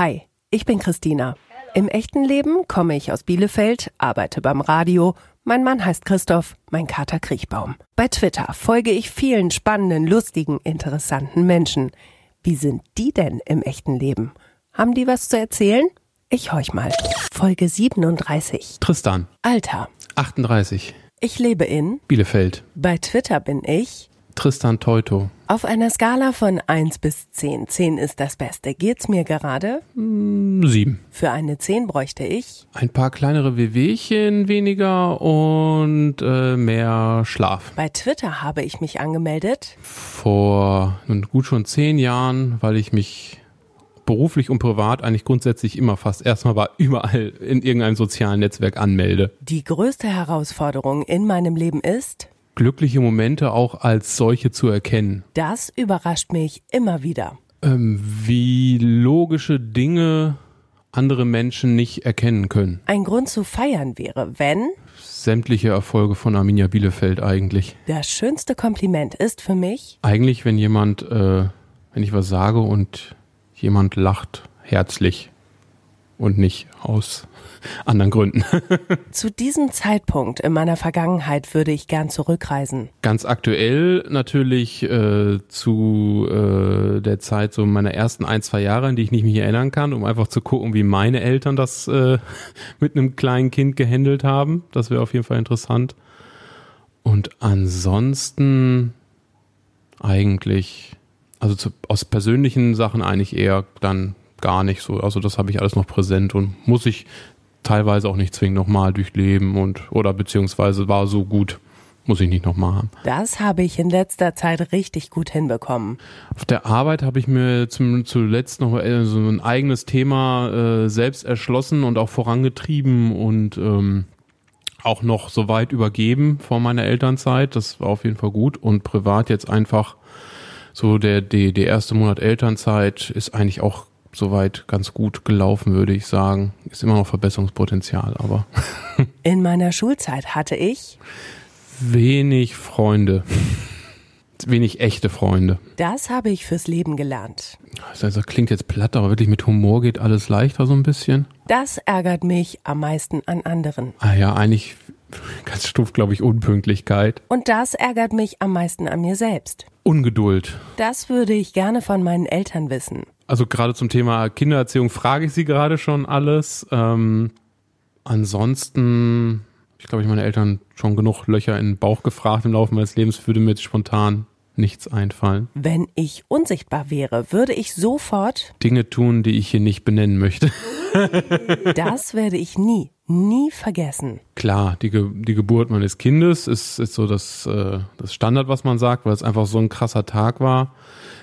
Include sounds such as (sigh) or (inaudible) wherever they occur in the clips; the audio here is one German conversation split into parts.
Hi, ich bin Christina. Im echten Leben komme ich aus Bielefeld, arbeite beim Radio. Mein Mann heißt Christoph, mein Kater Kriechbaum. Bei Twitter folge ich vielen spannenden, lustigen, interessanten Menschen. Wie sind die denn im echten Leben? Haben die was zu erzählen? Ich horch mal. Folge 37. Tristan, Alter. 38, Ich lebe in. Bielefeld. Bei Twitter bin ich. Tristan Teuto, Auf einer Skala von 1 bis 10. 10 ist das Beste. Geht's mir gerade? 7. Für eine 10 bräuchte ich. Ein paar kleinere Wehwehchen weniger und äh, mehr Schlaf. Bei Twitter habe ich mich angemeldet. Vor gut schon zehn Jahren, weil ich mich beruflich und privat eigentlich grundsätzlich immer fast erstmal war überall in irgendeinem sozialen Netzwerk anmelde. Die größte Herausforderung in meinem Leben ist, Glückliche Momente auch als solche zu erkennen. das überrascht mich immer wieder. Ähm, wie logische Dinge andere Menschen nicht erkennen können. Ein Grund zu feiern wäre, wenn Sämtliche Erfolge von Arminia Bielefeld eigentlich. das schönste Kompliment ist für mich, Eigentlich, wenn jemand, äh, wenn ich was sage und jemand lacht herzlich und nicht aus anderen Gründen. (laughs) zu diesem Zeitpunkt in meiner Vergangenheit würde ich gern zurückreisen. Ganz aktuell natürlich äh, zu äh, der Zeit so meiner ersten ein, zwei Jahre, an die ich nicht mehr erinnern kann, um einfach zu gucken, wie meine Eltern das äh, (laughs) mit einem kleinen Kind gehandelt haben. Das wäre auf jeden Fall interessant. Und ansonsten eigentlich, also zu, aus persönlichen Sachen eigentlich eher dann gar nicht so. Also das habe ich alles noch präsent und muss ich teilweise auch nicht zwingend nochmal durchleben und oder beziehungsweise war so gut, muss ich nicht nochmal haben. Das habe ich in letzter Zeit richtig gut hinbekommen. Auf der Arbeit habe ich mir zum, zuletzt noch äh, so ein eigenes Thema äh, selbst erschlossen und auch vorangetrieben und ähm, auch noch so weit übergeben vor meiner Elternzeit. Das war auf jeden Fall gut. Und privat jetzt einfach so der, der, der erste Monat Elternzeit ist eigentlich auch soweit ganz gut gelaufen, würde ich sagen. Ist immer noch Verbesserungspotenzial, aber (laughs) In meiner Schulzeit hatte ich, wenig Freunde. Wenig echte Freunde. das habe ich fürs Leben gelernt. Das also klingt jetzt platt, aber wirklich mit Humor geht alles leichter so ein bisschen. Das ärgert mich am meisten an anderen. Ah ja, eigentlich ganz stumpf, glaube ich, Unpünktlichkeit. Und das ärgert mich am meisten an mir selbst. Ungeduld. Das würde ich gerne von meinen Eltern wissen. Also gerade zum Thema Kindererziehung frage ich sie gerade schon alles. Ähm, ansonsten, ich glaube, ich meine Eltern schon genug Löcher in den Bauch gefragt im Laufe meines Lebens, würde mir jetzt spontan nichts einfallen. Wenn ich unsichtbar wäre, würde ich sofort, Dinge tun, die ich hier nicht benennen möchte. (laughs) das werde ich nie, nie vergessen. Klar, die, Ge die Geburt meines Kindes ist, ist so das, äh, das Standard, was man sagt, weil es einfach so ein krasser Tag war.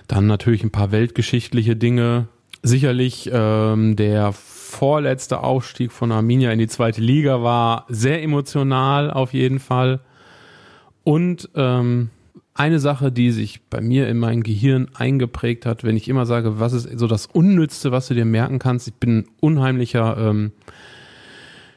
Dann natürlich ein paar weltgeschichtliche Dinge. Sicherlich ähm, der vorletzte Aufstieg von Arminia in die zweite Liga war sehr emotional auf jeden Fall. Und ähm, eine Sache, die sich bei mir in mein Gehirn eingeprägt hat, wenn ich immer sage, was ist so das Unnützte, was du dir merken kannst. Ich bin ein unheimlicher ähm,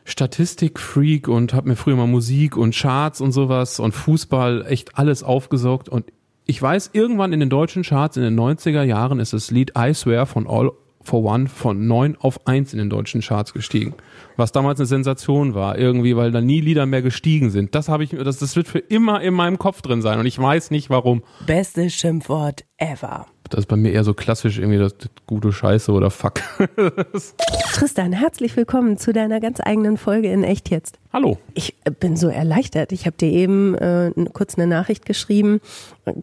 Statistikfreak und habe mir früher mal Musik und Charts und sowas und Fußball echt alles aufgesaugt und ich weiß, irgendwann in den deutschen Charts in den 90er Jahren ist das Lied I Swear von All for One von 9 auf 1 in den deutschen Charts gestiegen. Was damals eine Sensation war, irgendwie, weil da nie Lieder mehr gestiegen sind. Das habe ich das, das wird für immer in meinem Kopf drin sein und ich weiß nicht warum. Bestes Schimpfwort ever. Das ist bei mir eher so klassisch irgendwie das, das gute Scheiße oder Fuck. (laughs) Tristan, herzlich willkommen zu deiner ganz eigenen Folge in Echt jetzt. Hallo. Ich äh, bin so erleichtert. Ich habe dir eben äh, kurz eine Nachricht geschrieben.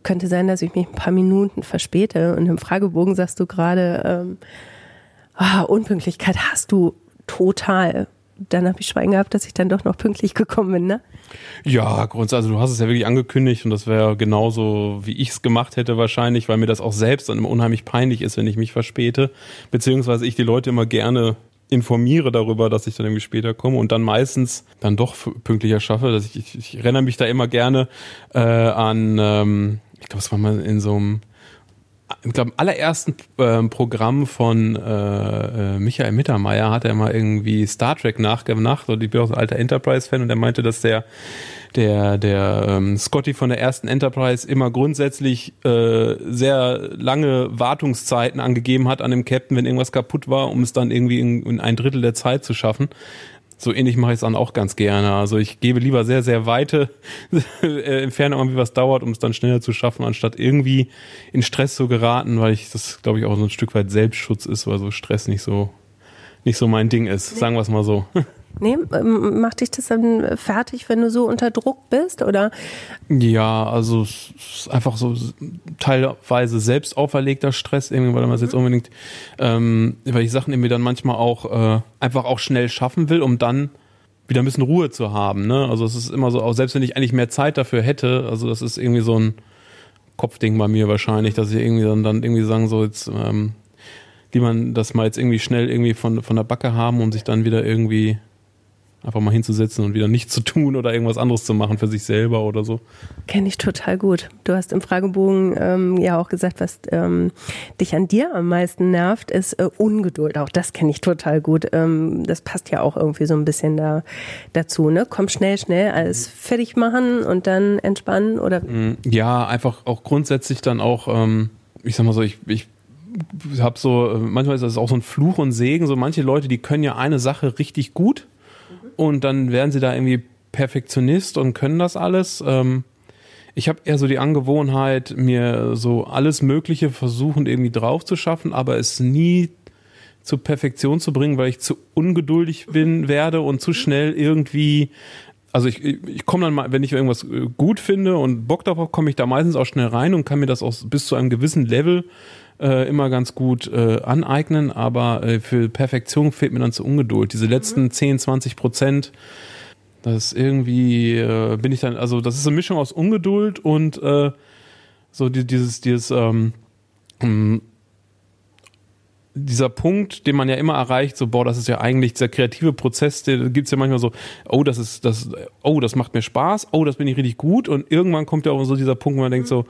Könnte sein, dass ich mich ein paar Minuten verspäte. Und im Fragebogen sagst du gerade, ähm, ah, Unpünktlichkeit hast du total. Dann habe ich Schwein gehabt, dass ich dann doch noch pünktlich gekommen bin, ne? Ja, grundsätzlich, also du hast es ja wirklich angekündigt und das wäre genauso, wie ich es gemacht hätte wahrscheinlich, weil mir das auch selbst dann immer unheimlich peinlich ist, wenn ich mich verspäte, beziehungsweise ich die Leute immer gerne informiere darüber, dass ich dann irgendwie später komme und dann meistens dann doch pünktlicher schaffe. Dass ich, ich, ich erinnere mich da immer gerne äh, an, ähm, ich glaube, es war mal in so einem ich glaube, im allerersten äh, Programm von äh, äh, Michael Mittermeier hat er mal irgendwie Star Trek nachgemacht und ich bin auch ein alter Enterprise-Fan und er meinte, dass der der der ähm, Scotty von der ersten Enterprise immer grundsätzlich äh, sehr lange Wartungszeiten angegeben hat an dem Captain, wenn irgendwas kaputt war, um es dann irgendwie in, in ein Drittel der Zeit zu schaffen so ähnlich mache ich es dann auch ganz gerne. Also ich gebe lieber sehr, sehr weite (laughs) äh, Entfernungen, wie was dauert, um es dann schneller zu schaffen, anstatt irgendwie in Stress zu geraten, weil ich das, glaube ich, auch so ein Stück weit Selbstschutz ist, weil so Stress nicht so, nicht so mein Ding ist. Sagen wir es mal so. (laughs) Nee, ähm, macht dich das dann fertig, wenn du so unter Druck bist, oder? Ja, also es ist einfach so teilweise selbst auferlegter Stress, irgendwie, weil man es jetzt mhm. unbedingt, ähm, weil ich Sachen irgendwie dann manchmal auch äh, einfach auch schnell schaffen will, um dann wieder ein bisschen Ruhe zu haben. Ne? Also es ist immer so, auch selbst wenn ich eigentlich mehr Zeit dafür hätte, also das ist irgendwie so ein Kopfding bei mir wahrscheinlich, dass ich irgendwie dann, dann irgendwie sagen, so jetzt ähm, die man das mal jetzt irgendwie schnell irgendwie von, von der Backe haben, um sich dann wieder irgendwie einfach mal hinzusetzen und wieder nichts zu tun oder irgendwas anderes zu machen für sich selber oder so. Kenne ich total gut. Du hast im Fragebogen ähm, ja auch gesagt, was ähm, dich an dir am meisten nervt, ist äh, Ungeduld. Auch das kenne ich total gut. Ähm, das passt ja auch irgendwie so ein bisschen da dazu. Ne? Komm schnell, schnell alles fertig machen und dann entspannen oder? Mm, ja, einfach auch grundsätzlich dann auch, ähm, ich sag mal so, ich, ich habe so, äh, manchmal ist das auch so ein Fluch und Segen. So manche Leute, die können ja eine Sache richtig gut und dann werden sie da irgendwie Perfektionist und können das alles. Ähm, ich habe eher so die Angewohnheit, mir so alles Mögliche versuchen irgendwie drauf zu schaffen, aber es nie zur Perfektion zu bringen, weil ich zu ungeduldig bin, werde und zu schnell irgendwie also ich, ich komme dann mal, wenn ich irgendwas äh, gut finde und Bock darauf, komme ich da meistens auch schnell rein und kann mir das auch bis zu einem gewissen Level äh, immer ganz gut äh, aneignen, aber äh, für Perfektion fehlt mir dann zu Ungeduld. Diese letzten mhm. 10, 20 Prozent, das irgendwie äh, bin ich dann, also das ist eine Mischung aus Ungeduld und äh, so die, dieses, dieses ähm, hm, dieser Punkt, den man ja immer erreicht, so, boah, das ist ja eigentlich dieser kreative Prozess, der gibt's ja manchmal so, oh, das ist, das, oh, das macht mir Spaß, oh, das bin ich richtig gut und irgendwann kommt ja auch so dieser Punkt, wo man denkt so,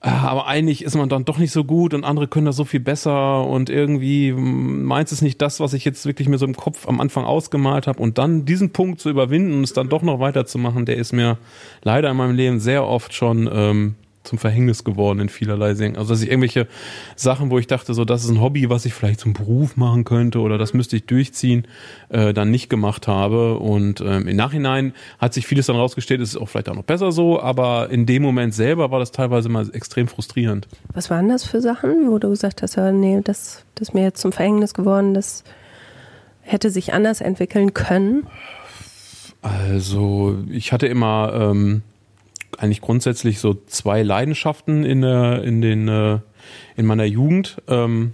aber eigentlich ist man dann doch nicht so gut und andere können das so viel besser und irgendwie meint es nicht das, was ich jetzt wirklich mir so im Kopf am Anfang ausgemalt habe und dann diesen Punkt zu überwinden und es dann doch noch weiterzumachen, der ist mir leider in meinem Leben sehr oft schon ähm, zum Verhängnis geworden in vielerlei Dingen. Also dass ich irgendwelche Sachen, wo ich dachte, so das ist ein Hobby, was ich vielleicht zum Beruf machen könnte oder das müsste ich durchziehen, äh, dann nicht gemacht habe. Und ähm, im Nachhinein hat sich vieles dann rausgestellt, ist auch vielleicht auch noch besser so, aber in dem Moment selber war das teilweise mal extrem frustrierend. Was waren das für Sachen, wo du gesagt hast, ja, nee, das, das ist mir jetzt zum Verhängnis geworden, das hätte sich anders entwickeln können? Also ich hatte immer ähm, eigentlich grundsätzlich so zwei Leidenschaften in, der, in, den, äh, in meiner Jugend. Ähm,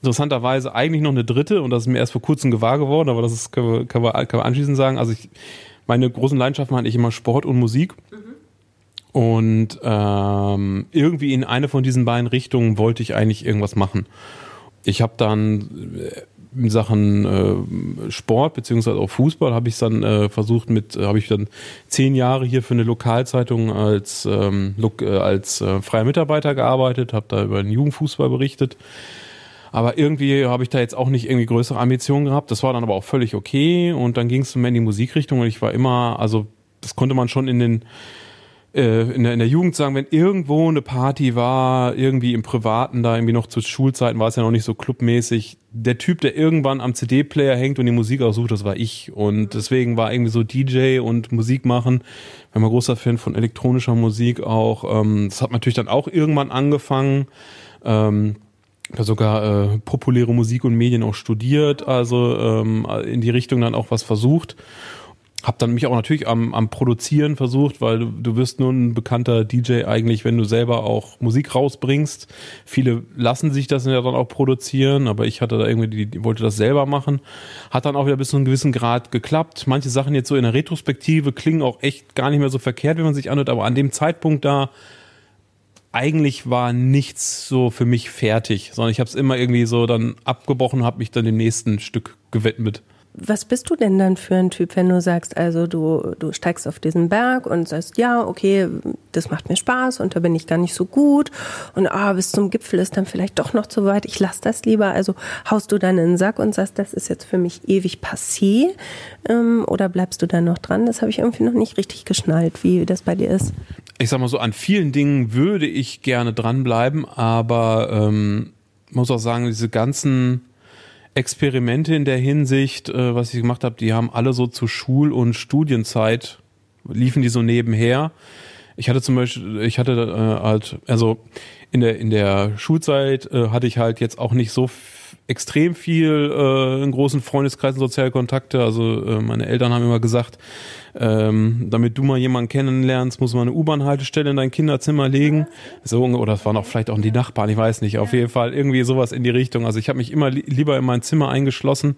interessanterweise eigentlich noch eine dritte und das ist mir erst vor kurzem gewahr geworden, aber das ist, können, wir, können, wir, können wir anschließend sagen. Also ich, meine großen Leidenschaften hatte ich immer Sport und Musik. Mhm. Und ähm, irgendwie in eine von diesen beiden Richtungen wollte ich eigentlich irgendwas machen. Ich habe dann in Sachen äh, Sport beziehungsweise auch Fußball habe ich dann äh, versucht mit äh, habe ich dann zehn Jahre hier für eine Lokalzeitung als ähm, äh, als äh, freier Mitarbeiter gearbeitet, habe da über den Jugendfußball berichtet. Aber irgendwie habe ich da jetzt auch nicht irgendwie größere Ambitionen gehabt. Das war dann aber auch völlig okay. Und dann ging es mehr in die Musikrichtung und ich war immer, also das konnte man schon in den in, der, in der Jugend sagen, wenn irgendwo eine Party war, irgendwie im Privaten, da irgendwie noch zu Schulzeiten war es ja noch nicht so clubmäßig. Der Typ, der irgendwann am CD-Player hängt und die Musik aussucht, das war ich. Und deswegen war irgendwie so DJ und Musik machen. Ich bin mal großer Fan von elektronischer Musik auch. Ähm, das hat natürlich dann auch irgendwann angefangen. Ähm, habe sogar äh, populäre Musik und Medien auch studiert, also ähm, in die Richtung dann auch was versucht hab dann mich auch natürlich am, am Produzieren versucht, weil du, du wirst nur ein bekannter DJ eigentlich, wenn du selber auch Musik rausbringst. Viele lassen sich das ja dann auch produzieren, aber ich hatte da irgendwie, die, wollte das selber machen. Hat dann auch wieder bis zu einem gewissen Grad geklappt. Manche Sachen jetzt so in der Retrospektive klingen auch echt gar nicht mehr so verkehrt, wenn man sich anhört, aber an dem Zeitpunkt da eigentlich war nichts so für mich fertig, sondern ich habe es immer irgendwie so dann abgebrochen, habe mich dann dem nächsten Stück gewidmet. Was bist du denn dann für ein Typ, wenn du sagst, also du, du steigst auf diesen Berg und sagst, ja, okay, das macht mir Spaß und da bin ich gar nicht so gut und ah, bis zum Gipfel ist dann vielleicht doch noch zu weit, ich lass das lieber. Also haust du dann in den Sack und sagst, das ist jetzt für mich ewig passé ähm, oder bleibst du da noch dran? Das habe ich irgendwie noch nicht richtig geschnallt, wie das bei dir ist. Ich sag mal so, an vielen Dingen würde ich gerne dranbleiben, aber ähm, muss auch sagen, diese ganzen Experimente in der Hinsicht, äh, was ich gemacht habe, die haben alle so zu Schul- und Studienzeit, liefen die so nebenher. Ich hatte zum Beispiel, ich hatte äh, halt, also in der, in der Schulzeit äh, hatte ich halt jetzt auch nicht so extrem viel äh, in großen Freundeskreisen soziale Kontakte. Also äh, meine Eltern haben immer gesagt, ähm, damit du mal jemanden kennenlernst, muss man eine U-Bahn-Haltestelle in dein Kinderzimmer legen. So, oder das waren auch vielleicht auch die Nachbarn, ich weiß nicht. Auf jeden Fall irgendwie sowas in die Richtung. Also ich habe mich immer li lieber in mein Zimmer eingeschlossen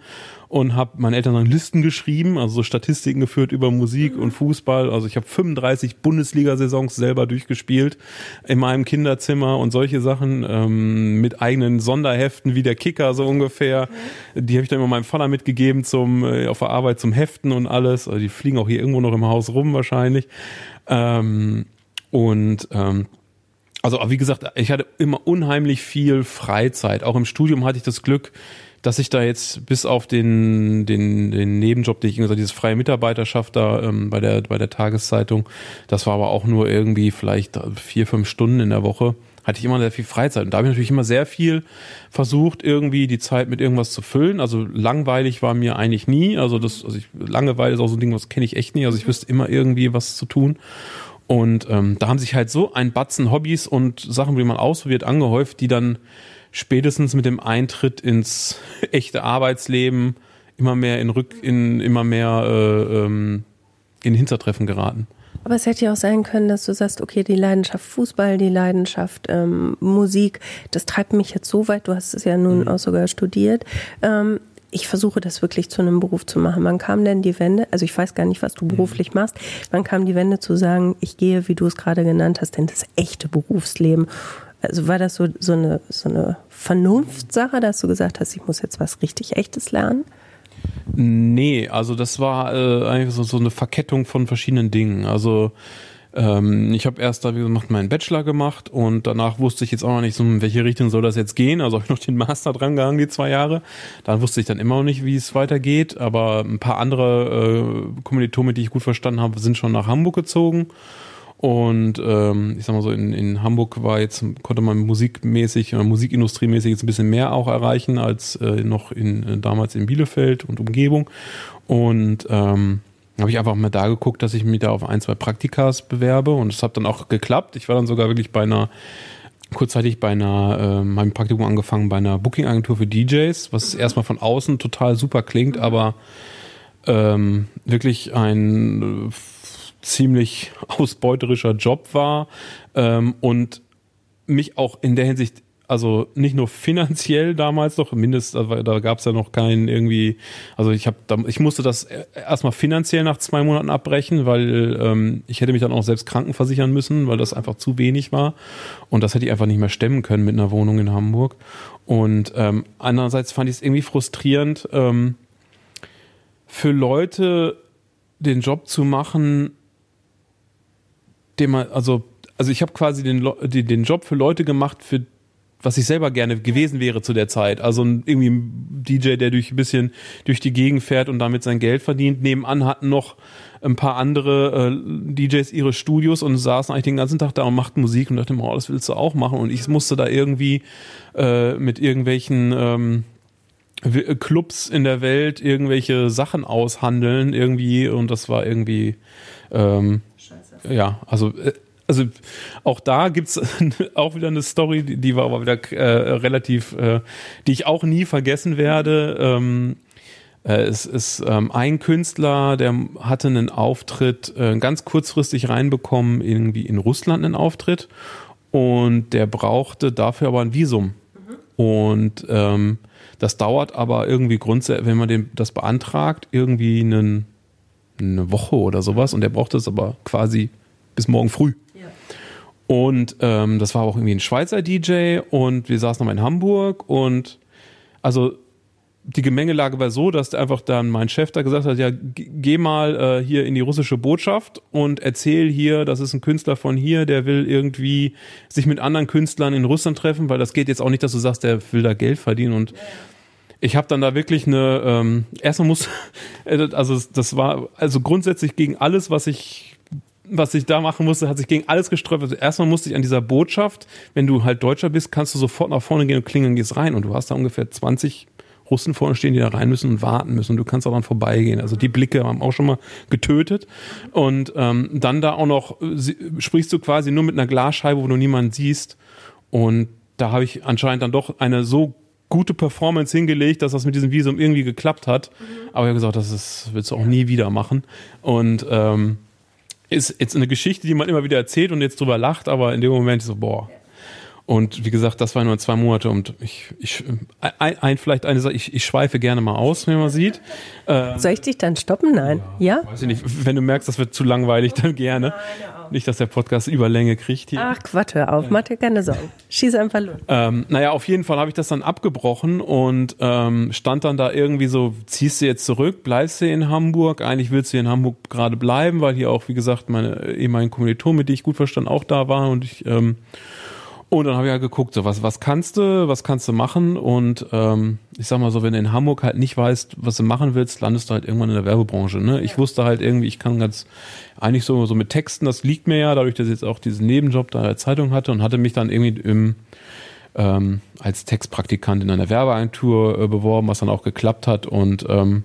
und habe meinen Eltern dann Listen geschrieben, also so Statistiken geführt über Musik und Fußball. Also ich habe 35 Bundesliga-Saisons selber durchgespielt in meinem Kinderzimmer und solche Sachen ähm, mit eigenen Sonderheften wie der Kicker so ungefähr. Die habe ich dann immer meinem Vater mitgegeben zum äh, auf der Arbeit zum Heften und alles. Also die fliegen auch hier irgendwo noch im Haus rum wahrscheinlich. Ähm, und ähm, also wie gesagt, ich hatte immer unheimlich viel Freizeit. Auch im Studium hatte ich das Glück, dass ich da jetzt bis auf den, den, den Nebenjob, den ich gesagt dieses freie Mitarbeiterschaft da ähm, bei, der, bei der Tageszeitung, das war aber auch nur irgendwie vielleicht vier, fünf Stunden in der Woche, hatte ich immer sehr viel Freizeit. Und da habe ich natürlich immer sehr viel versucht, irgendwie die Zeit mit irgendwas zu füllen. Also langweilig war mir eigentlich nie. Also das, also ich, Langeweile ist auch so ein Ding, was kenne ich echt nie. Also ich wüsste immer irgendwie was zu tun. Und ähm, da haben sich halt so ein Batzen Hobbys und Sachen, die man ausprobiert, angehäuft, die dann spätestens mit dem Eintritt ins (laughs) echte Arbeitsleben immer mehr in Rück, in immer mehr äh, ähm, in Hintertreffen geraten. Aber es hätte ja auch sein können, dass du sagst, okay, die Leidenschaft Fußball, die Leidenschaft ähm, Musik, das treibt mich jetzt so weit, du hast es ja nun mhm. auch sogar studiert. Ähm, ich versuche das wirklich zu einem Beruf zu machen. Wann kam denn die Wende? Also ich weiß gar nicht, was du mhm. beruflich machst. Wann kam die Wende zu sagen, ich gehe, wie du es gerade genannt hast, in das echte Berufsleben? Also war das so, so, eine, so eine Vernunftssache, dass du gesagt hast, ich muss jetzt was richtig Echtes lernen? Nee, also das war äh, eigentlich so, so eine Verkettung von verschiedenen Dingen. Also ähm, ich habe erst da, wie gesagt, meinen Bachelor gemacht und danach wusste ich jetzt auch noch nicht, so in welche Richtung soll das jetzt gehen. Also habe ich noch den Master dran gehangen, die zwei Jahre. Dann wusste ich dann immer noch nicht, wie es weitergeht. Aber ein paar andere äh, Kommilitonen, die ich gut verstanden habe, sind schon nach Hamburg gezogen. Und ähm, ich sag mal so, in, in Hamburg war jetzt, konnte man musikmäßig, äh, musikindustriemäßig jetzt ein bisschen mehr auch erreichen als äh, noch in, äh, damals in Bielefeld und Umgebung. Und ähm, habe ich einfach mal da geguckt, dass ich mich da auf ein, zwei Praktikas bewerbe und es hat dann auch geklappt. Ich war dann sogar wirklich bei einer kurzzeitig bei einer, äh, meinem Praktikum angefangen bei einer Booking-Agentur für DJs, was erstmal von außen total super klingt, aber ähm, wirklich ein äh, ziemlich (laughs) ausbeuterischer Job war ähm, und mich auch in der Hinsicht also nicht nur finanziell damals noch, mindestens, also da gab es ja noch keinen irgendwie, also ich habe, ich musste das erstmal finanziell nach zwei Monaten abbrechen, weil ähm, ich hätte mich dann auch selbst krankenversichern müssen, weil das einfach zu wenig war und das hätte ich einfach nicht mehr stemmen können mit einer Wohnung in Hamburg. Und ähm, andererseits fand ich es irgendwie frustrierend, ähm, für Leute den Job zu machen, den man, also, also ich habe quasi den, den Job für Leute gemacht, für was ich selber gerne gewesen wäre zu der Zeit. Also irgendwie ein DJ, der durch ein bisschen durch die Gegend fährt und damit sein Geld verdient. Nebenan hatten noch ein paar andere äh, DJs ihre Studios und saßen eigentlich den ganzen Tag da und machten Musik und dachte, oh, das willst du auch machen. Und ich musste da irgendwie äh, mit irgendwelchen ähm, Clubs in der Welt irgendwelche Sachen aushandeln irgendwie und das war irgendwie ähm, ja, also äh, also auch da gibt's (laughs) auch wieder eine Story, die, die war aber wieder äh, relativ, äh, die ich auch nie vergessen werde. Ähm, äh, es ist ähm, ein Künstler, der hatte einen Auftritt äh, ganz kurzfristig reinbekommen, irgendwie in Russland einen Auftritt und der brauchte dafür aber ein Visum. Mhm. Und ähm, das dauert aber irgendwie grundsätzlich, wenn man den, das beantragt, irgendwie einen, eine Woche oder sowas und der brauchte es aber quasi bis morgen früh. Und ähm, das war auch irgendwie ein Schweizer DJ und wir saßen nochmal in Hamburg und also die Gemengelage war so, dass einfach dann mein Chef da gesagt hat, ja, geh mal äh, hier in die russische Botschaft und erzähl hier, das ist ein Künstler von hier, der will irgendwie sich mit anderen Künstlern in Russland treffen, weil das geht jetzt auch nicht, dass du sagst, der will da Geld verdienen und ich habe dann da wirklich eine, ähm, erstmal muss, (laughs) also das war also grundsätzlich gegen alles, was ich was ich da machen musste, hat sich gegen alles gesträubt. Also erstmal musste ich an dieser Botschaft, wenn du halt Deutscher bist, kannst du sofort nach vorne gehen und klingeln, gehst rein und du hast da ungefähr 20 Russen vorne stehen, die da rein müssen und warten müssen. Und du kannst auch dann vorbeigehen. Also die Blicke haben auch schon mal getötet. Und ähm, dann da auch noch sprichst du quasi nur mit einer Glasscheibe, wo du niemanden siehst. Und da habe ich anscheinend dann doch eine so gute Performance hingelegt, dass das mit diesem Visum irgendwie geklappt hat. Mhm. Aber ich habe gesagt, das ist, willst du auch nie wieder machen. Und ähm, ist jetzt eine Geschichte, die man immer wieder erzählt und jetzt drüber lacht, aber in dem Moment so, boah, und wie gesagt, das war nur zwei Monate und ich, ich ein, ein vielleicht eine Sache, ich, ich schweife gerne mal aus, wenn man sieht. Äh, Soll ich dich dann stoppen? Nein. Ja? ja? Weiß ich nicht. Wenn du merkst, das wird zu langweilig, dann gerne. Nein, nicht, dass der Podcast Überlänge kriegt hier. Ach Quatsch, hör auf, mach dir keine Sorgen. Schieß einfach los. Ähm, naja, auf jeden Fall habe ich das dann abgebrochen und ähm, stand dann da irgendwie so, ziehst du jetzt zurück, bleibst du in Hamburg? Eigentlich willst du in Hamburg gerade bleiben, weil hier auch, wie gesagt, meine ehemaligen Kommilitonen, mit die ich gut verstanden, auch da waren und ich ähm, und dann habe ich halt geguckt, so was, was kannst du, was kannst du machen? Und ähm, ich sag mal so, wenn du in Hamburg halt nicht weißt, was du machen willst, landest du halt irgendwann in der Werbebranche. Ne? Ich wusste halt irgendwie, ich kann ganz eigentlich so, so mit Texten, das liegt mir ja, dadurch, dass ich jetzt auch diesen Nebenjob da in der Zeitung hatte und hatte mich dann irgendwie im ähm, als Textpraktikant in einer Werbeagentur äh, beworben, was dann auch geklappt hat. Und ähm,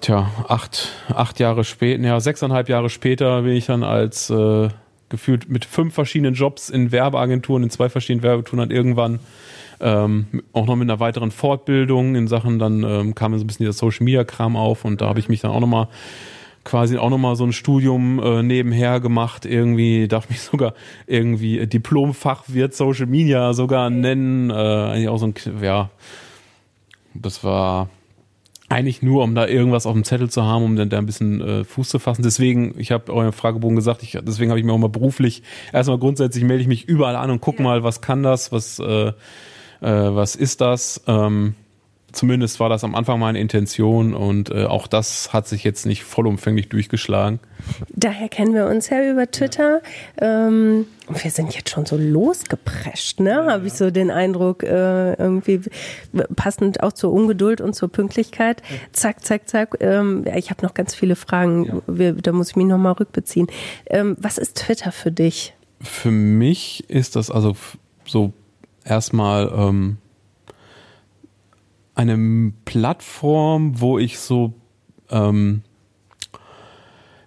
tja, acht, acht Jahre später, ja, sechseinhalb Jahre später bin ich dann als äh, gefühlt mit fünf verschiedenen Jobs in Werbeagenturen, in zwei verschiedenen Werbeagenturen dann irgendwann ähm, auch noch mit einer weiteren Fortbildung in Sachen, dann ähm, kam so ein bisschen dieser Social Media Kram auf und da habe ich mich dann auch nochmal quasi auch nochmal so ein Studium äh, nebenher gemacht, irgendwie, darf mich (laughs) sogar irgendwie Diplomfachwirt Social Media sogar nennen, äh, eigentlich auch so ein, ja, das war eigentlich nur, um da irgendwas auf dem Zettel zu haben, um dann da ein bisschen äh, Fuß zu fassen. Deswegen, ich habe euren Fragebogen gesagt, ich, deswegen habe ich mir auch mal beruflich, erstmal grundsätzlich melde ich mich überall an und guck ja. mal, was kann das, was, äh, äh, was ist das. Ähm, zumindest war das am Anfang meine Intention und äh, auch das hat sich jetzt nicht vollumfänglich durchgeschlagen. Daher kennen wir uns ja über Twitter. Ähm, wir sind jetzt schon so losgeprescht, ne? Ja, Habe ich so den Eindruck, äh, irgendwie passend auch zur Ungeduld und zur Pünktlichkeit. Ja. Zack, zack, zack. Ähm, ich habe noch ganz viele Fragen. Ja. Wir, da muss ich mich nochmal rückbeziehen. Ähm, was ist Twitter für dich? Für mich ist das also so erstmal ähm, eine Plattform, wo ich so ähm,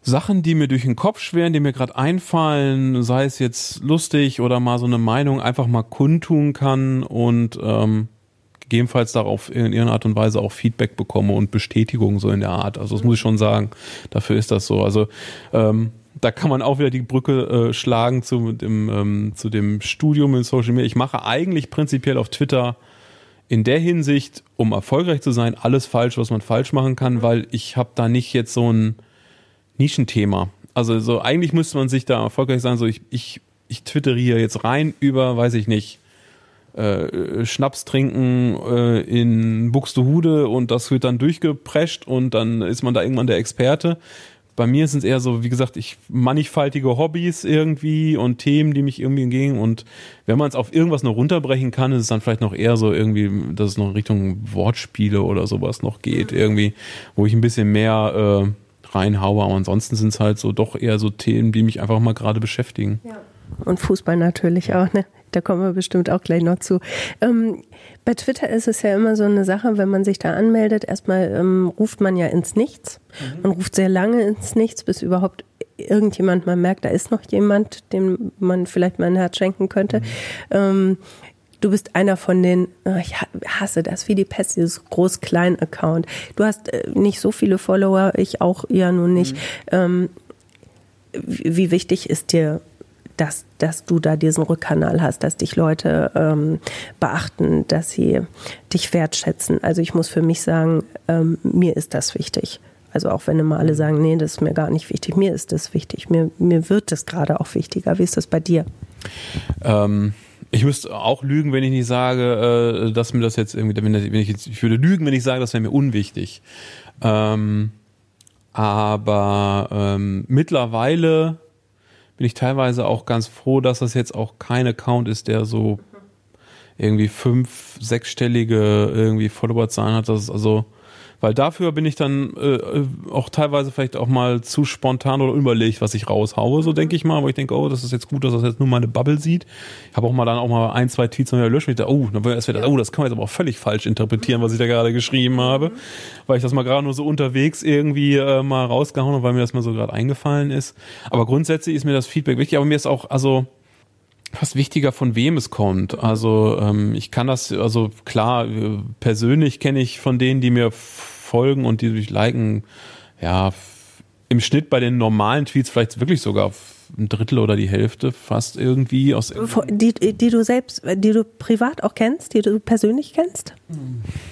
Sachen, die mir durch den Kopf schweren, die mir gerade einfallen, sei es jetzt lustig oder mal so eine Meinung, einfach mal kundtun kann und ähm, gegebenenfalls darauf in irgendeiner Art und Weise auch Feedback bekomme und Bestätigung so in der Art. Also das muss ich schon sagen. Dafür ist das so. Also ähm, da kann man auch wieder die Brücke äh, schlagen zu dem, ähm, zu dem Studium in Social Media. Ich mache eigentlich prinzipiell auf Twitter in der Hinsicht, um erfolgreich zu sein, alles falsch, was man falsch machen kann, weil ich habe da nicht jetzt so ein Nischenthema. Also so eigentlich müsste man sich da erfolgreich sein, so ich, ich, ich twitteriere jetzt rein über, weiß ich nicht, äh, Schnaps trinken äh, in Buxtehude und das wird dann durchgeprescht und dann ist man da irgendwann der Experte bei mir sind es eher so, wie gesagt, ich mannigfaltige Hobbys irgendwie und Themen, die mich irgendwie entgegen. Und wenn man es auf irgendwas noch runterbrechen kann, ist es dann vielleicht noch eher so irgendwie, dass es noch in Richtung Wortspiele oder sowas noch geht, irgendwie, wo ich ein bisschen mehr äh, reinhaue. Aber ansonsten sind es halt so doch eher so Themen, die mich einfach mal gerade beschäftigen. Ja. Und Fußball natürlich auch, ne? Da kommen wir bestimmt auch gleich noch zu. Ähm, bei Twitter ist es ja immer so eine Sache, wenn man sich da anmeldet, erstmal ähm, ruft man ja ins Nichts. Mhm. Man ruft sehr lange ins Nichts, bis überhaupt irgendjemand mal merkt, da ist noch jemand, dem man vielleicht mal ein Herz schenken könnte. Mhm. Ähm, du bist einer von den, ah, ich hasse das wie die Pest, dieses Groß-Klein-Account. Du hast äh, nicht so viele Follower, ich auch ja nun nicht. Mhm. Ähm, wie wichtig ist dir dass, dass du da diesen Rückkanal hast, dass dich Leute ähm, beachten, dass sie dich wertschätzen. Also ich muss für mich sagen, ähm, mir ist das wichtig. Also auch wenn immer alle sagen, nee, das ist mir gar nicht wichtig, mir ist das wichtig, mir, mir wird das gerade auch wichtiger. Wie ist das bei dir? Ähm, Ich müsste auch lügen, wenn ich nicht sage, äh, dass mir das jetzt irgendwie, wenn ich jetzt, ich würde lügen, wenn ich sage, das wäre mir unwichtig. Ähm, aber ähm, mittlerweile bin ich teilweise auch ganz froh, dass das jetzt auch kein Account ist, der so irgendwie fünf, sechsstellige irgendwie Followerzahlen hat. Das ist also weil dafür bin ich dann äh, äh, auch teilweise vielleicht auch mal zu spontan oder unüberlegt, was ich raushaue, so denke ich mal, wo ich denke, oh, das ist jetzt gut, dass das jetzt nur meine Bubble sieht. Ich habe auch mal dann auch mal ein, zwei Tweets mal löschen. Ich dachte, oh, dann erst wieder, oh, das kann man jetzt aber auch völlig falsch interpretieren, was ich da gerade geschrieben habe, mhm. weil ich das mal gerade nur so unterwegs irgendwie äh, mal rausgehauen habe, weil mir das mal so gerade eingefallen ist. Aber grundsätzlich ist mir das Feedback wichtig, aber mir ist auch, also fast wichtiger, von wem es kommt. Also ähm, ich kann das, also klar, äh, persönlich kenne ich von denen, die mir folgen und die sich liken, ja, im Schnitt bei den normalen Tweets vielleicht wirklich sogar ein Drittel oder die Hälfte fast irgendwie aus die, die du selbst, die du privat auch kennst, die du persönlich kennst?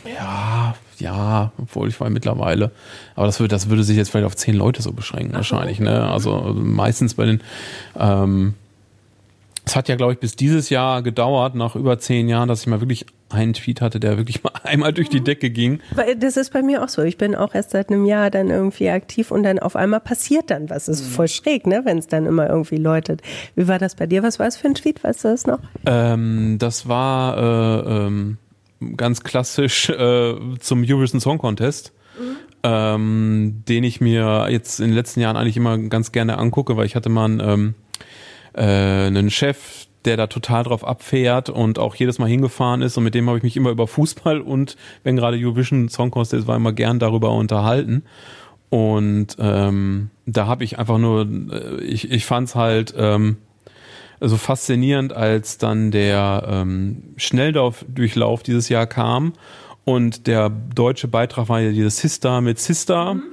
Ja, ja, obwohl ich war mittlerweile. Aber das würde, das würde sich jetzt vielleicht auf zehn Leute so beschränken, wahrscheinlich, ne? Also meistens bei den ähm, es hat ja, glaube ich, bis dieses Jahr gedauert, nach über zehn Jahren, dass ich mal wirklich einen Tweet hatte, der wirklich (laughs) mal einmal durch die Decke ging. Das ist bei mir auch so. Ich bin auch erst seit einem Jahr dann irgendwie aktiv und dann auf einmal passiert dann was. Das ist voll schräg, ne, wenn es dann immer irgendwie läutet. Wie war das bei dir? Was war es für ein Tweet? Weißt du das noch? Ähm, das war äh, ähm, ganz klassisch äh, zum Eurovision Song Contest. Mhm. Ähm, den ich mir jetzt in den letzten Jahren eigentlich immer ganz gerne angucke, weil ich hatte mal einen, ähm, äh, einen Chef, der da total drauf abfährt und auch jedes Mal hingefahren ist. Und mit dem habe ich mich immer über Fußball und wenn gerade Eurovision Song Contest war immer gern darüber unterhalten. Und ähm, da habe ich einfach nur äh, ich ich fand's halt ähm, so faszinierend als dann der ähm, Schnelldurchlauf dieses Jahr kam. Und der deutsche Beitrag war ja dieses Sister mit Sister. Mhm.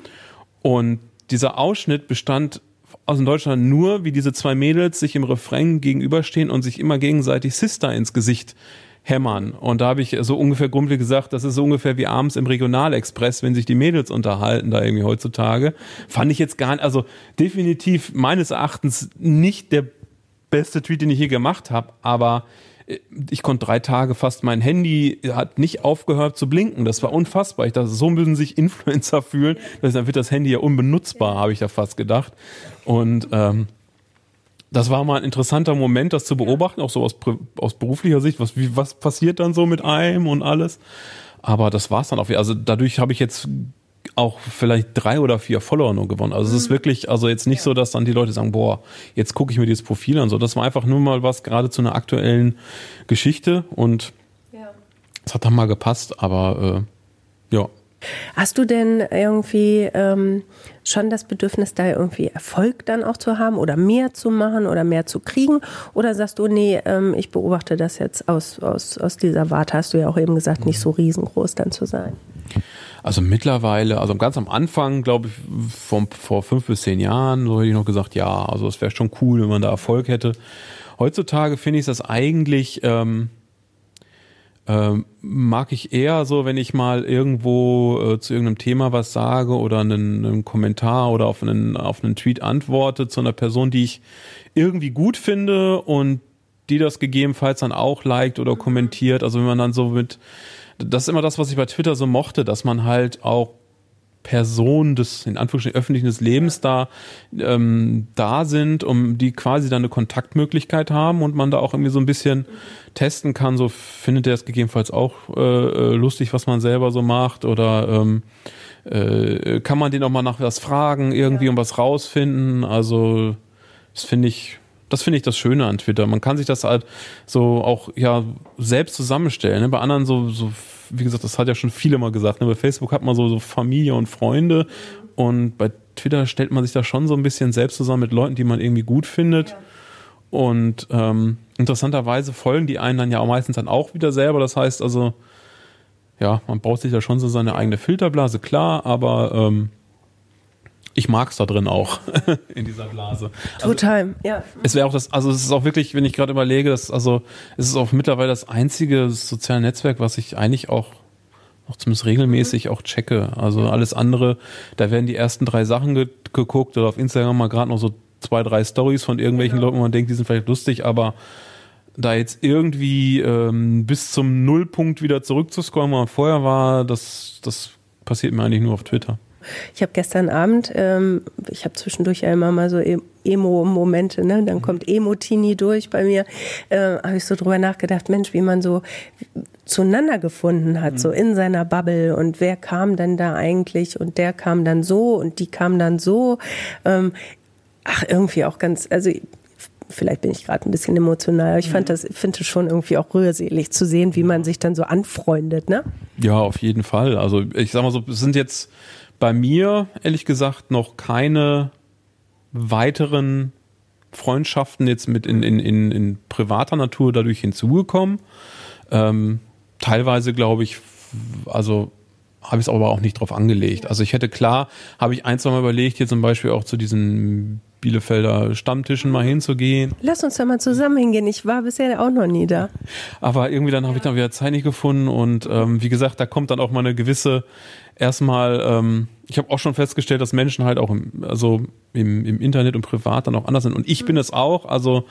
und dieser Ausschnitt bestand aus Deutschland nur, wie diese zwei Mädels sich im Refrain gegenüberstehen und sich immer gegenseitig Sister ins Gesicht hämmern. Und da habe ich so ungefähr grumpelig gesagt, das ist so ungefähr wie abends im Regionalexpress, wenn sich die Mädels unterhalten, da irgendwie heutzutage. Fand ich jetzt gar nicht, also definitiv meines Erachtens nicht der beste Tweet, den ich je gemacht habe, aber ich konnte drei Tage fast mein Handy hat nicht aufgehört zu blinken. Das war unfassbar. Ich dachte, so müssen sich Influencer fühlen. Dann wird das Handy ja unbenutzbar, habe ich da fast gedacht. Und ähm, das war mal ein interessanter Moment, das zu beobachten, auch so aus, aus beruflicher Sicht. Was, wie, was passiert dann so mit einem und alles? Aber das war's dann auch. Also dadurch habe ich jetzt auch vielleicht drei oder vier Follower nur gewonnen. Also es ist mhm. wirklich, also jetzt nicht ja. so, dass dann die Leute sagen, boah, jetzt gucke ich mir dieses Profil an. So, das war einfach nur mal was gerade zu einer aktuellen Geschichte und es ja. hat dann mal gepasst, aber äh, ja. Hast du denn irgendwie ähm, schon das Bedürfnis, da irgendwie Erfolg dann auch zu haben oder mehr zu machen oder mehr zu kriegen? Oder sagst du, nee, ähm, ich beobachte das jetzt aus, aus, aus dieser Warte, hast du ja auch eben gesagt, nicht so riesengroß dann zu sein? Also mittlerweile, also ganz am Anfang, glaube ich, vom, vor fünf bis zehn Jahren, so hätte ich noch gesagt, ja, also es wäre schon cool, wenn man da Erfolg hätte. Heutzutage finde ich das eigentlich, ähm, ähm, mag ich eher so, wenn ich mal irgendwo äh, zu irgendeinem Thema was sage oder einen, einen Kommentar oder auf einen, auf einen Tweet antworte zu einer Person, die ich irgendwie gut finde und die das gegebenenfalls dann auch liked oder kommentiert. Also wenn man dann so mit das ist immer das, was ich bei Twitter so mochte, dass man halt auch Personen des in Anführungsstrichen öffentlichen des Lebens da ähm, da sind, um die quasi dann eine Kontaktmöglichkeit haben und man da auch irgendwie so ein bisschen testen kann. So findet er es gegebenenfalls auch äh, äh, lustig, was man selber so macht oder ähm, äh, kann man den auch mal nach was fragen, irgendwie ja. um was rausfinden. Also das finde ich das finde ich das Schöne an Twitter. Man kann sich das halt so auch ja selbst zusammenstellen. Ne? Bei anderen so, so, wie gesagt, das hat ja schon viele mal gesagt. Ne? Bei Facebook hat man so, so Familie und Freunde und bei Twitter stellt man sich da schon so ein bisschen selbst zusammen mit Leuten, die man irgendwie gut findet. Ja. Und ähm, interessanterweise folgen die einen dann ja auch meistens dann auch wieder selber. Das heißt also, ja, man baut sich da schon so seine eigene Filterblase, klar, aber ähm, ich mag es da drin auch (laughs) in dieser Blase. Also, Total, ja. Es wäre auch das, also es ist auch wirklich, wenn ich gerade überlege, dass, also es ist auch mittlerweile das einzige soziale Netzwerk, was ich eigentlich auch auch zumindest regelmäßig auch checke. Also alles andere, da werden die ersten drei Sachen ge geguckt oder auf Instagram mal gerade noch so zwei, drei Stories von irgendwelchen genau. Leuten, wo man denkt, die sind vielleicht lustig, aber da jetzt irgendwie ähm, bis zum Nullpunkt wieder zurückzuscrollen, wo man vorher war, das, das passiert mir eigentlich nur auf Twitter. Ich habe gestern Abend, ähm, ich habe zwischendurch ja immer mal so e- Emo-Momente, ne? dann kommt Emo-Tini durch bei mir, äh, habe ich so drüber nachgedacht, Mensch, wie man so zueinander gefunden hat, mhm. so in seiner Bubble und wer kam denn da eigentlich und der kam dann so und die kam dann so. Ähm, ach, irgendwie auch ganz, also vielleicht bin ich gerade ein bisschen emotional, aber ich fand mhm. das, finde es schon irgendwie auch rührselig zu sehen, wie man sich dann so anfreundet, ne? Ja, auf jeden Fall. Also ich sag mal so, es sind jetzt bei mir, ehrlich gesagt, noch keine weiteren Freundschaften jetzt mit in, in, in, in privater Natur dadurch hinzugekommen. Ähm, teilweise glaube ich, also habe ich es aber auch nicht drauf angelegt. Also ich hätte klar, habe ich ein, zwei Mal überlegt, hier zum Beispiel auch zu diesen Bielefelder Stammtischen mal hinzugehen. Lass uns da mal zusammen hingehen. Ich war bisher auch noch nie da. Aber irgendwie dann habe ich dann wieder Zeit nicht gefunden und ähm, wie gesagt, da kommt dann auch mal eine gewisse erstmal, ähm, ich habe auch schon festgestellt, dass Menschen halt auch im, also im, im Internet und privat dann auch anders sind. Und ich bin es auch. Also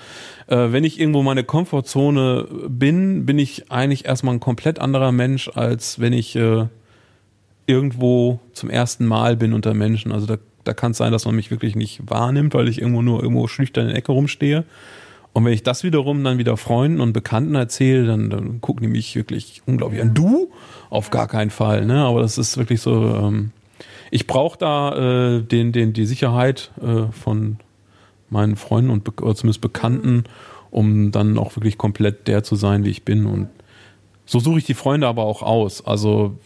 äh, wenn ich irgendwo meine Komfortzone bin, bin ich eigentlich erstmal ein komplett anderer Mensch, als wenn ich äh, irgendwo zum ersten Mal bin unter Menschen. Also da, da kann es sein, dass man mich wirklich nicht wahrnimmt, weil ich irgendwo nur irgendwo schüchtern in der Ecke rumstehe. Und wenn ich das wiederum dann wieder Freunden und Bekannten erzähle, dann, dann gucken die mich wirklich unglaublich an. Du? Auf gar keinen Fall, ne? Aber das ist wirklich so, ähm, ich brauche da äh, den, den, die Sicherheit äh, von meinen Freunden und oder zumindest Bekannten, um dann auch wirklich komplett der zu sein, wie ich bin. Und so suche ich die Freunde aber auch aus. Also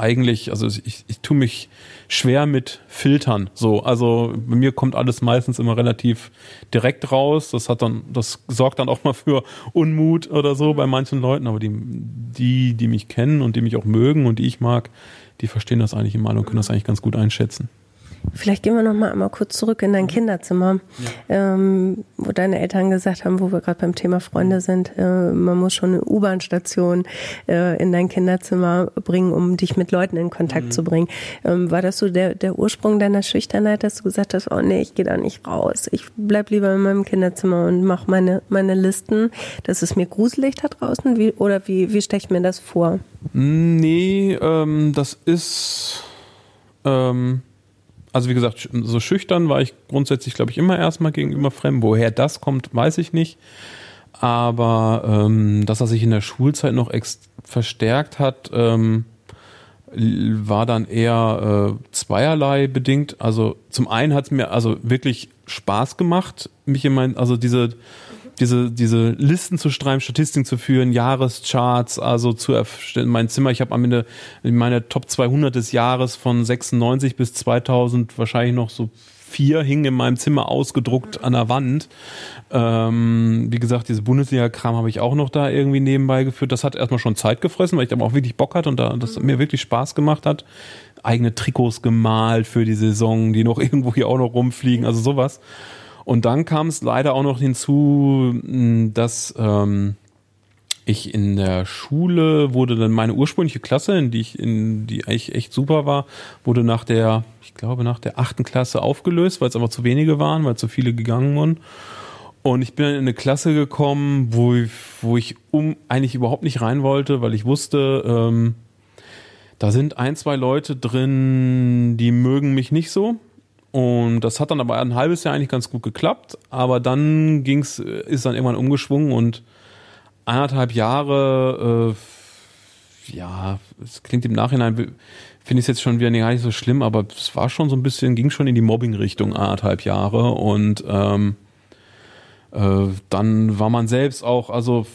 eigentlich, also ich, ich tue mich schwer mit Filtern. So, also bei mir kommt alles meistens immer relativ direkt raus. Das hat dann, das sorgt dann auch mal für Unmut oder so bei manchen Leuten. Aber die, die, die mich kennen und die mich auch mögen und die ich mag, die verstehen das eigentlich immer und können das eigentlich ganz gut einschätzen. Vielleicht gehen wir noch mal einmal kurz zurück in dein mhm. Kinderzimmer, ja. ähm, wo deine Eltern gesagt haben, wo wir gerade beim Thema Freunde mhm. sind, äh, man muss schon eine U-Bahn-Station äh, in dein Kinderzimmer bringen, um dich mit Leuten in Kontakt mhm. zu bringen. Ähm, war das so der, der Ursprung deiner Schüchternheit, dass du gesagt hast, oh nee, ich gehe da nicht raus, ich bleib lieber in meinem Kinderzimmer und mache meine, meine Listen, das ist mir gruselig da draußen, wie, oder wie, wie stelle ich mir das vor? Nee, ähm, das ist... Ähm also wie gesagt, so schüchtern war ich grundsätzlich, glaube ich, immer erstmal gegenüber Fremden. Woher das kommt, weiß ich nicht. Aber ähm, dass er sich in der Schulzeit noch verstärkt hat, ähm, war dann eher äh, zweierlei bedingt. Also zum einen hat es mir also wirklich Spaß gemacht, mich in mein, also diese diese, diese Listen zu schreiben, Statistiken zu führen, Jahrescharts, also zu erstellen. Mein Zimmer, ich habe am Ende meine Top 200 des Jahres von 96 bis 2000 wahrscheinlich noch so vier hingen in meinem Zimmer ausgedruckt an der Wand. Ähm, wie gesagt, diese Bundesliga-Kram habe ich auch noch da irgendwie nebenbei geführt. Das hat erstmal schon Zeit gefressen, weil ich aber auch wirklich Bock hatte und da, das mir wirklich Spaß gemacht hat. Eigene Trikots gemalt für die Saison, die noch (laughs) irgendwo hier auch noch rumfliegen, also sowas. Und dann kam es leider auch noch hinzu, dass ähm, ich in der Schule wurde dann meine ursprüngliche Klasse, in die ich, in die eigentlich echt super war, wurde nach der, ich glaube, nach der achten Klasse aufgelöst, weil es aber zu wenige waren, weil zu viele gegangen wurden. Und ich bin in eine Klasse gekommen, wo ich, wo ich um eigentlich überhaupt nicht rein wollte, weil ich wusste, ähm, da sind ein, zwei Leute drin, die mögen mich nicht so. Und das hat dann aber ein halbes Jahr eigentlich ganz gut geklappt, aber dann ging's, ist dann irgendwann umgeschwungen und anderthalb Jahre, äh, ja, es klingt im Nachhinein, finde ich es jetzt schon wieder gar nicht so schlimm, aber es war schon so ein bisschen, ging schon in die Mobbing-Richtung anderthalb Jahre. Und ähm, äh, dann war man selbst auch, also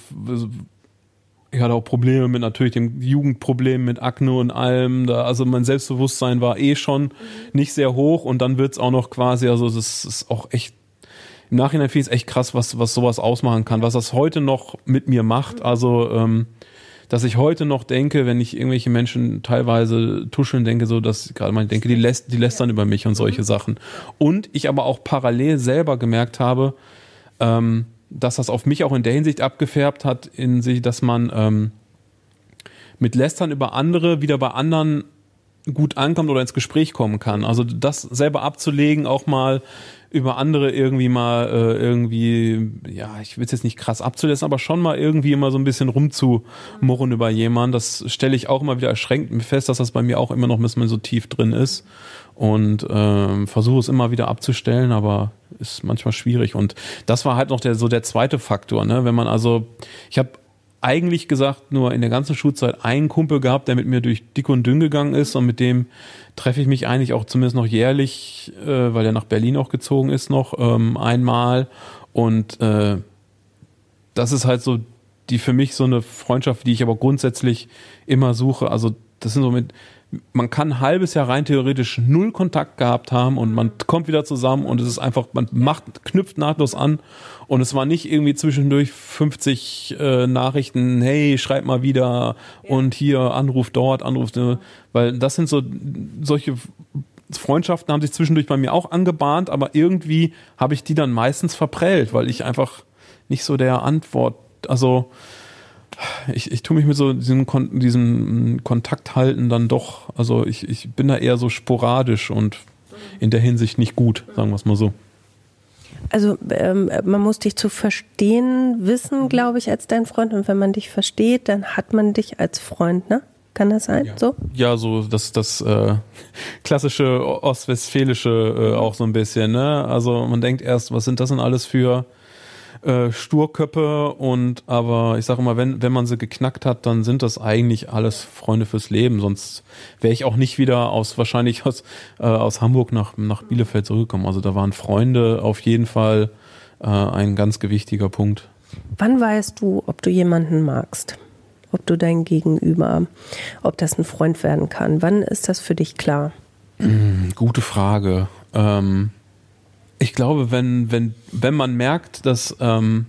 ich hatte auch Probleme mit natürlich dem Jugendproblem mit Akne und allem. Da, also mein Selbstbewusstsein war eh schon nicht sehr hoch und dann wird's auch noch quasi, also das ist auch echt, im Nachhinein finde ich es echt krass, was, was sowas ausmachen kann, was das heute noch mit mir macht. Mhm. Also, ähm, dass ich heute noch denke, wenn ich irgendwelche Menschen teilweise tuscheln denke, so dass gerade mal denke, die lässt, die lästern über mich und solche mhm. Sachen. Und ich aber auch parallel selber gemerkt habe, ähm, dass das auf mich auch in der Hinsicht abgefärbt hat, in sich, dass man ähm, mit Lästern über andere wieder bei anderen gut ankommt oder ins Gespräch kommen kann. Also das selber abzulegen, auch mal über andere irgendwie mal äh, irgendwie, ja, ich will es jetzt nicht krass abzulassen, aber schon mal irgendwie immer so ein bisschen rumzumurren über jemanden. Das stelle ich auch immer wieder erschränkt fest, dass das bei mir auch immer noch ein bisschen so tief drin ist. Und ähm, versuche es immer wieder abzustellen, aber ist manchmal schwierig. Und das war halt noch der so der zweite Faktor, ne? Wenn man also, ich habe eigentlich gesagt nur in der ganzen Schulzeit einen Kumpel gehabt, der mit mir durch dick und dünn gegangen ist und mit dem treffe ich mich eigentlich auch zumindest noch jährlich, äh, weil er nach Berlin auch gezogen ist noch ähm, einmal und äh, das ist halt so die für mich so eine Freundschaft, die ich aber grundsätzlich immer suche. Also das sind so mit man kann ein halbes Jahr rein theoretisch null Kontakt gehabt haben und man kommt wieder zusammen und es ist einfach, man macht, knüpft nahtlos an und es war nicht irgendwie zwischendurch 50 äh, Nachrichten, hey, schreib mal wieder ja. und hier Anruf dort, Anruf, ne, weil das sind so solche Freundschaften haben sich zwischendurch bei mir auch angebahnt, aber irgendwie habe ich die dann meistens verprellt, weil ich einfach nicht so der Antwort, also ich, ich tue mich mit so diesem, Kon diesem Kontakt halten dann doch, also ich, ich bin da eher so sporadisch und in der Hinsicht nicht gut, sagen wir es mal so. Also ähm, man muss dich zu verstehen wissen, glaube ich, als dein Freund. Und wenn man dich versteht, dann hat man dich als Freund, ne? Kann das sein? Ja. So? Ja, so das, das äh, (laughs) klassische ostwestfälische äh, auch so ein bisschen, ne? Also man denkt erst, was sind das denn alles für äh, Sturköppe und aber ich sage immer, wenn, wenn man sie geknackt hat, dann sind das eigentlich alles Freunde fürs Leben. Sonst wäre ich auch nicht wieder aus wahrscheinlich aus, äh, aus Hamburg nach, nach Bielefeld zurückgekommen. Also da waren Freunde auf jeden Fall äh, ein ganz gewichtiger Punkt. Wann weißt du, ob du jemanden magst? Ob du dein Gegenüber, ob das ein Freund werden kann? Wann ist das für dich klar? Hm, gute Frage. Ähm, ich glaube, wenn, wenn, wenn man merkt, dass, ähm,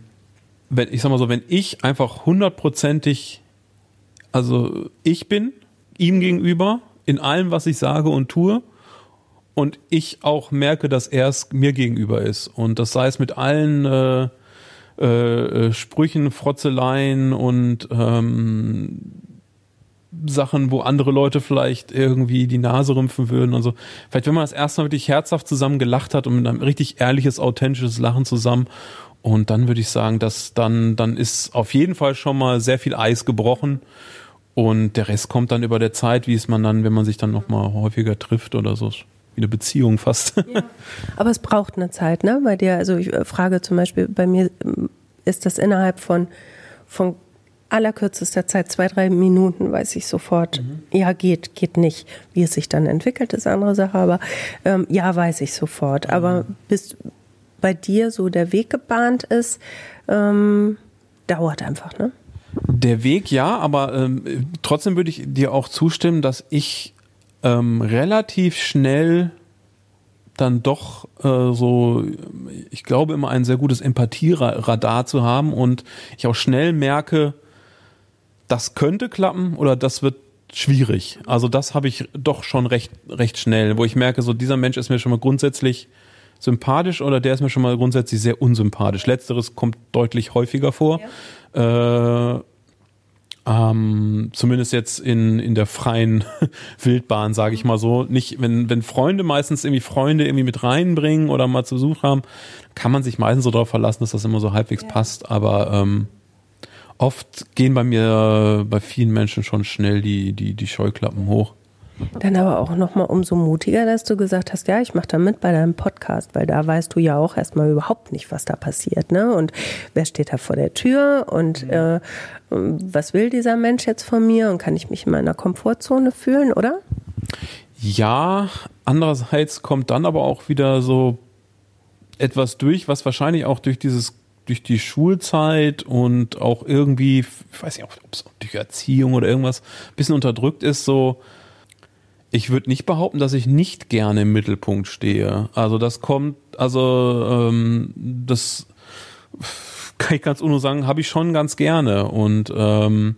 wenn, ich sag mal so, wenn ich einfach hundertprozentig, also ich bin ihm gegenüber in allem, was ich sage und tue, und ich auch merke, dass er es mir gegenüber ist. Und das sei es mit allen äh, äh, Sprüchen, Frotzeleien und ähm, Sachen, wo andere Leute vielleicht irgendwie die Nase rümpfen würden und so. Vielleicht, wenn man das erste Mal wirklich herzhaft zusammen gelacht hat und mit einem richtig ehrliches, authentisches Lachen zusammen. Und dann würde ich sagen, dass dann, dann ist auf jeden Fall schon mal sehr viel Eis gebrochen. Und der Rest kommt dann über der Zeit, wie es man dann, wenn man sich dann noch mal häufiger trifft oder so. Wie eine Beziehung fast. Ja. Aber es braucht eine Zeit, ne? Bei dir, also ich frage zum Beispiel, bei mir ähm, ist das innerhalb von, von allerkürzester Zeit, zwei, drei Minuten, weiß ich sofort, mhm. ja, geht, geht nicht. Wie es sich dann entwickelt, ist eine andere Sache, aber ähm, ja, weiß ich sofort. Mhm. Aber bis bei dir so der Weg gebahnt ist, ähm, dauert einfach, ne? Der Weg ja, aber ähm, trotzdem würde ich dir auch zustimmen, dass ich ähm, relativ schnell dann doch äh, so, ich glaube immer ein sehr gutes Empathieradar zu haben und ich auch schnell merke, das könnte klappen oder das wird schwierig. Also das habe ich doch schon recht, recht schnell, wo ich merke, so dieser Mensch ist mir schon mal grundsätzlich sympathisch oder der ist mir schon mal grundsätzlich sehr unsympathisch. Letzteres kommt deutlich häufiger vor. Ja. Äh, ähm, zumindest jetzt in, in der freien (laughs) Wildbahn, sage ich mal so. Nicht, wenn, wenn Freunde meistens irgendwie Freunde irgendwie mit reinbringen oder mal zu Besuch haben, kann man sich meistens so darauf verlassen, dass das immer so halbwegs ja. passt. Aber ähm, oft gehen bei mir, bei vielen Menschen schon schnell die, die, die Scheuklappen hoch. Dann aber auch nochmal umso mutiger, dass du gesagt hast, ja, ich mache da mit bei deinem Podcast, weil da weißt du ja auch erstmal überhaupt nicht, was da passiert, ne? Und wer steht da vor der Tür und mhm. äh, was will dieser Mensch jetzt von mir und kann ich mich in meiner Komfortzone fühlen, oder? Ja, andererseits kommt dann aber auch wieder so etwas durch, was wahrscheinlich auch durch dieses durch die Schulzeit und auch irgendwie, ich weiß nicht, ob es durch Erziehung oder irgendwas ein bisschen unterdrückt ist, so, ich würde nicht behaupten, dass ich nicht gerne im Mittelpunkt stehe. Also das kommt, also ähm, das (laughs) kann ich ganz unnur sagen, habe ich schon ganz gerne und ähm,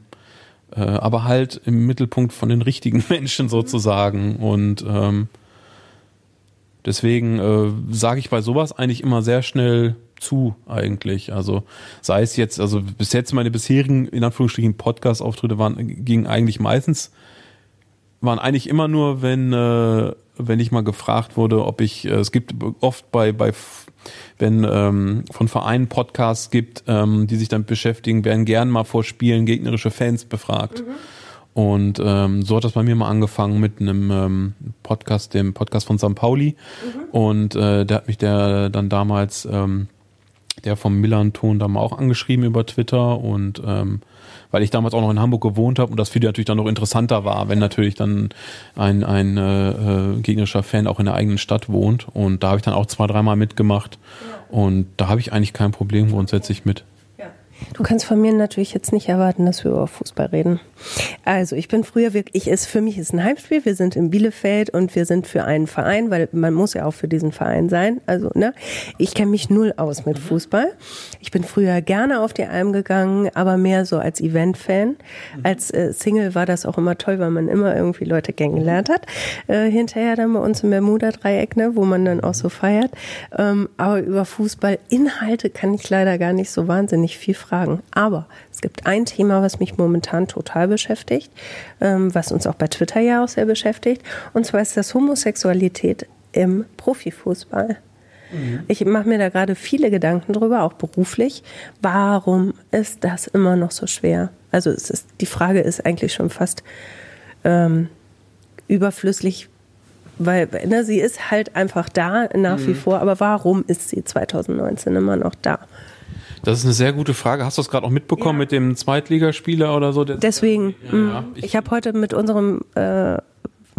äh, aber halt im Mittelpunkt von den richtigen (laughs) Menschen sozusagen und ähm, deswegen äh, sage ich bei sowas eigentlich immer sehr schnell zu eigentlich. Also sei es jetzt, also bis jetzt meine bisherigen, in Anführungsstrichen, Podcast-Auftritte waren, gingen eigentlich meistens waren eigentlich immer nur, wenn, äh, wenn ich mal gefragt wurde, ob ich, äh, es gibt oft bei, bei wenn ähm, von Vereinen Podcasts gibt, ähm, die sich damit beschäftigen, werden gern mal vor Spielen gegnerische Fans befragt. Mhm. Und ähm, so hat das bei mir mal angefangen mit einem ähm, Podcast, dem Podcast von St. Pauli. Mhm. Und äh, der hat mich der dann damals, ähm, der vom Millanton da mal auch angeschrieben über Twitter und ähm, weil ich damals auch noch in Hamburg gewohnt habe und das für die natürlich dann noch interessanter war, wenn natürlich dann ein, ein äh, äh, gegnerischer Fan auch in der eigenen Stadt wohnt. Und da habe ich dann auch zwei, dreimal mitgemacht. Und da habe ich eigentlich kein Problem grundsätzlich mit. Du kannst von mir natürlich jetzt nicht erwarten, dass wir über Fußball reden. Also ich bin früher wirklich, ich ist, für mich ist ein Heimspiel, wir sind in Bielefeld und wir sind für einen Verein, weil man muss ja auch für diesen Verein sein. Also, ne, ich kenne mich null aus mit Fußball. Ich bin früher gerne auf die Alm gegangen, aber mehr so als Event-Fan. Als äh, Single war das auch immer toll, weil man immer irgendwie Leute kennengelernt hat. Äh, hinterher dann bei uns im Bermuda-Dreieck, ne, wo man dann auch so feiert. Ähm, aber über Fußball-Inhalte kann ich leider gar nicht so wahnsinnig viel fragen. Aber es gibt ein Thema, was mich momentan total beschäftigt, ähm, was uns auch bei Twitter ja auch sehr beschäftigt. Und zwar ist das Homosexualität im Profifußball. Mhm. Ich mache mir da gerade viele Gedanken drüber, auch beruflich. Warum ist das immer noch so schwer? Also es ist, die Frage ist eigentlich schon fast ähm, überflüssig, weil ne, sie ist halt einfach da nach mhm. wie vor. Aber warum ist sie 2019 immer noch da? Das ist eine sehr gute Frage. Hast du das gerade auch mitbekommen ja. mit dem Zweitligaspieler oder so? Deswegen, ja, ja. Mm, ich, ich habe heute mit unserem äh,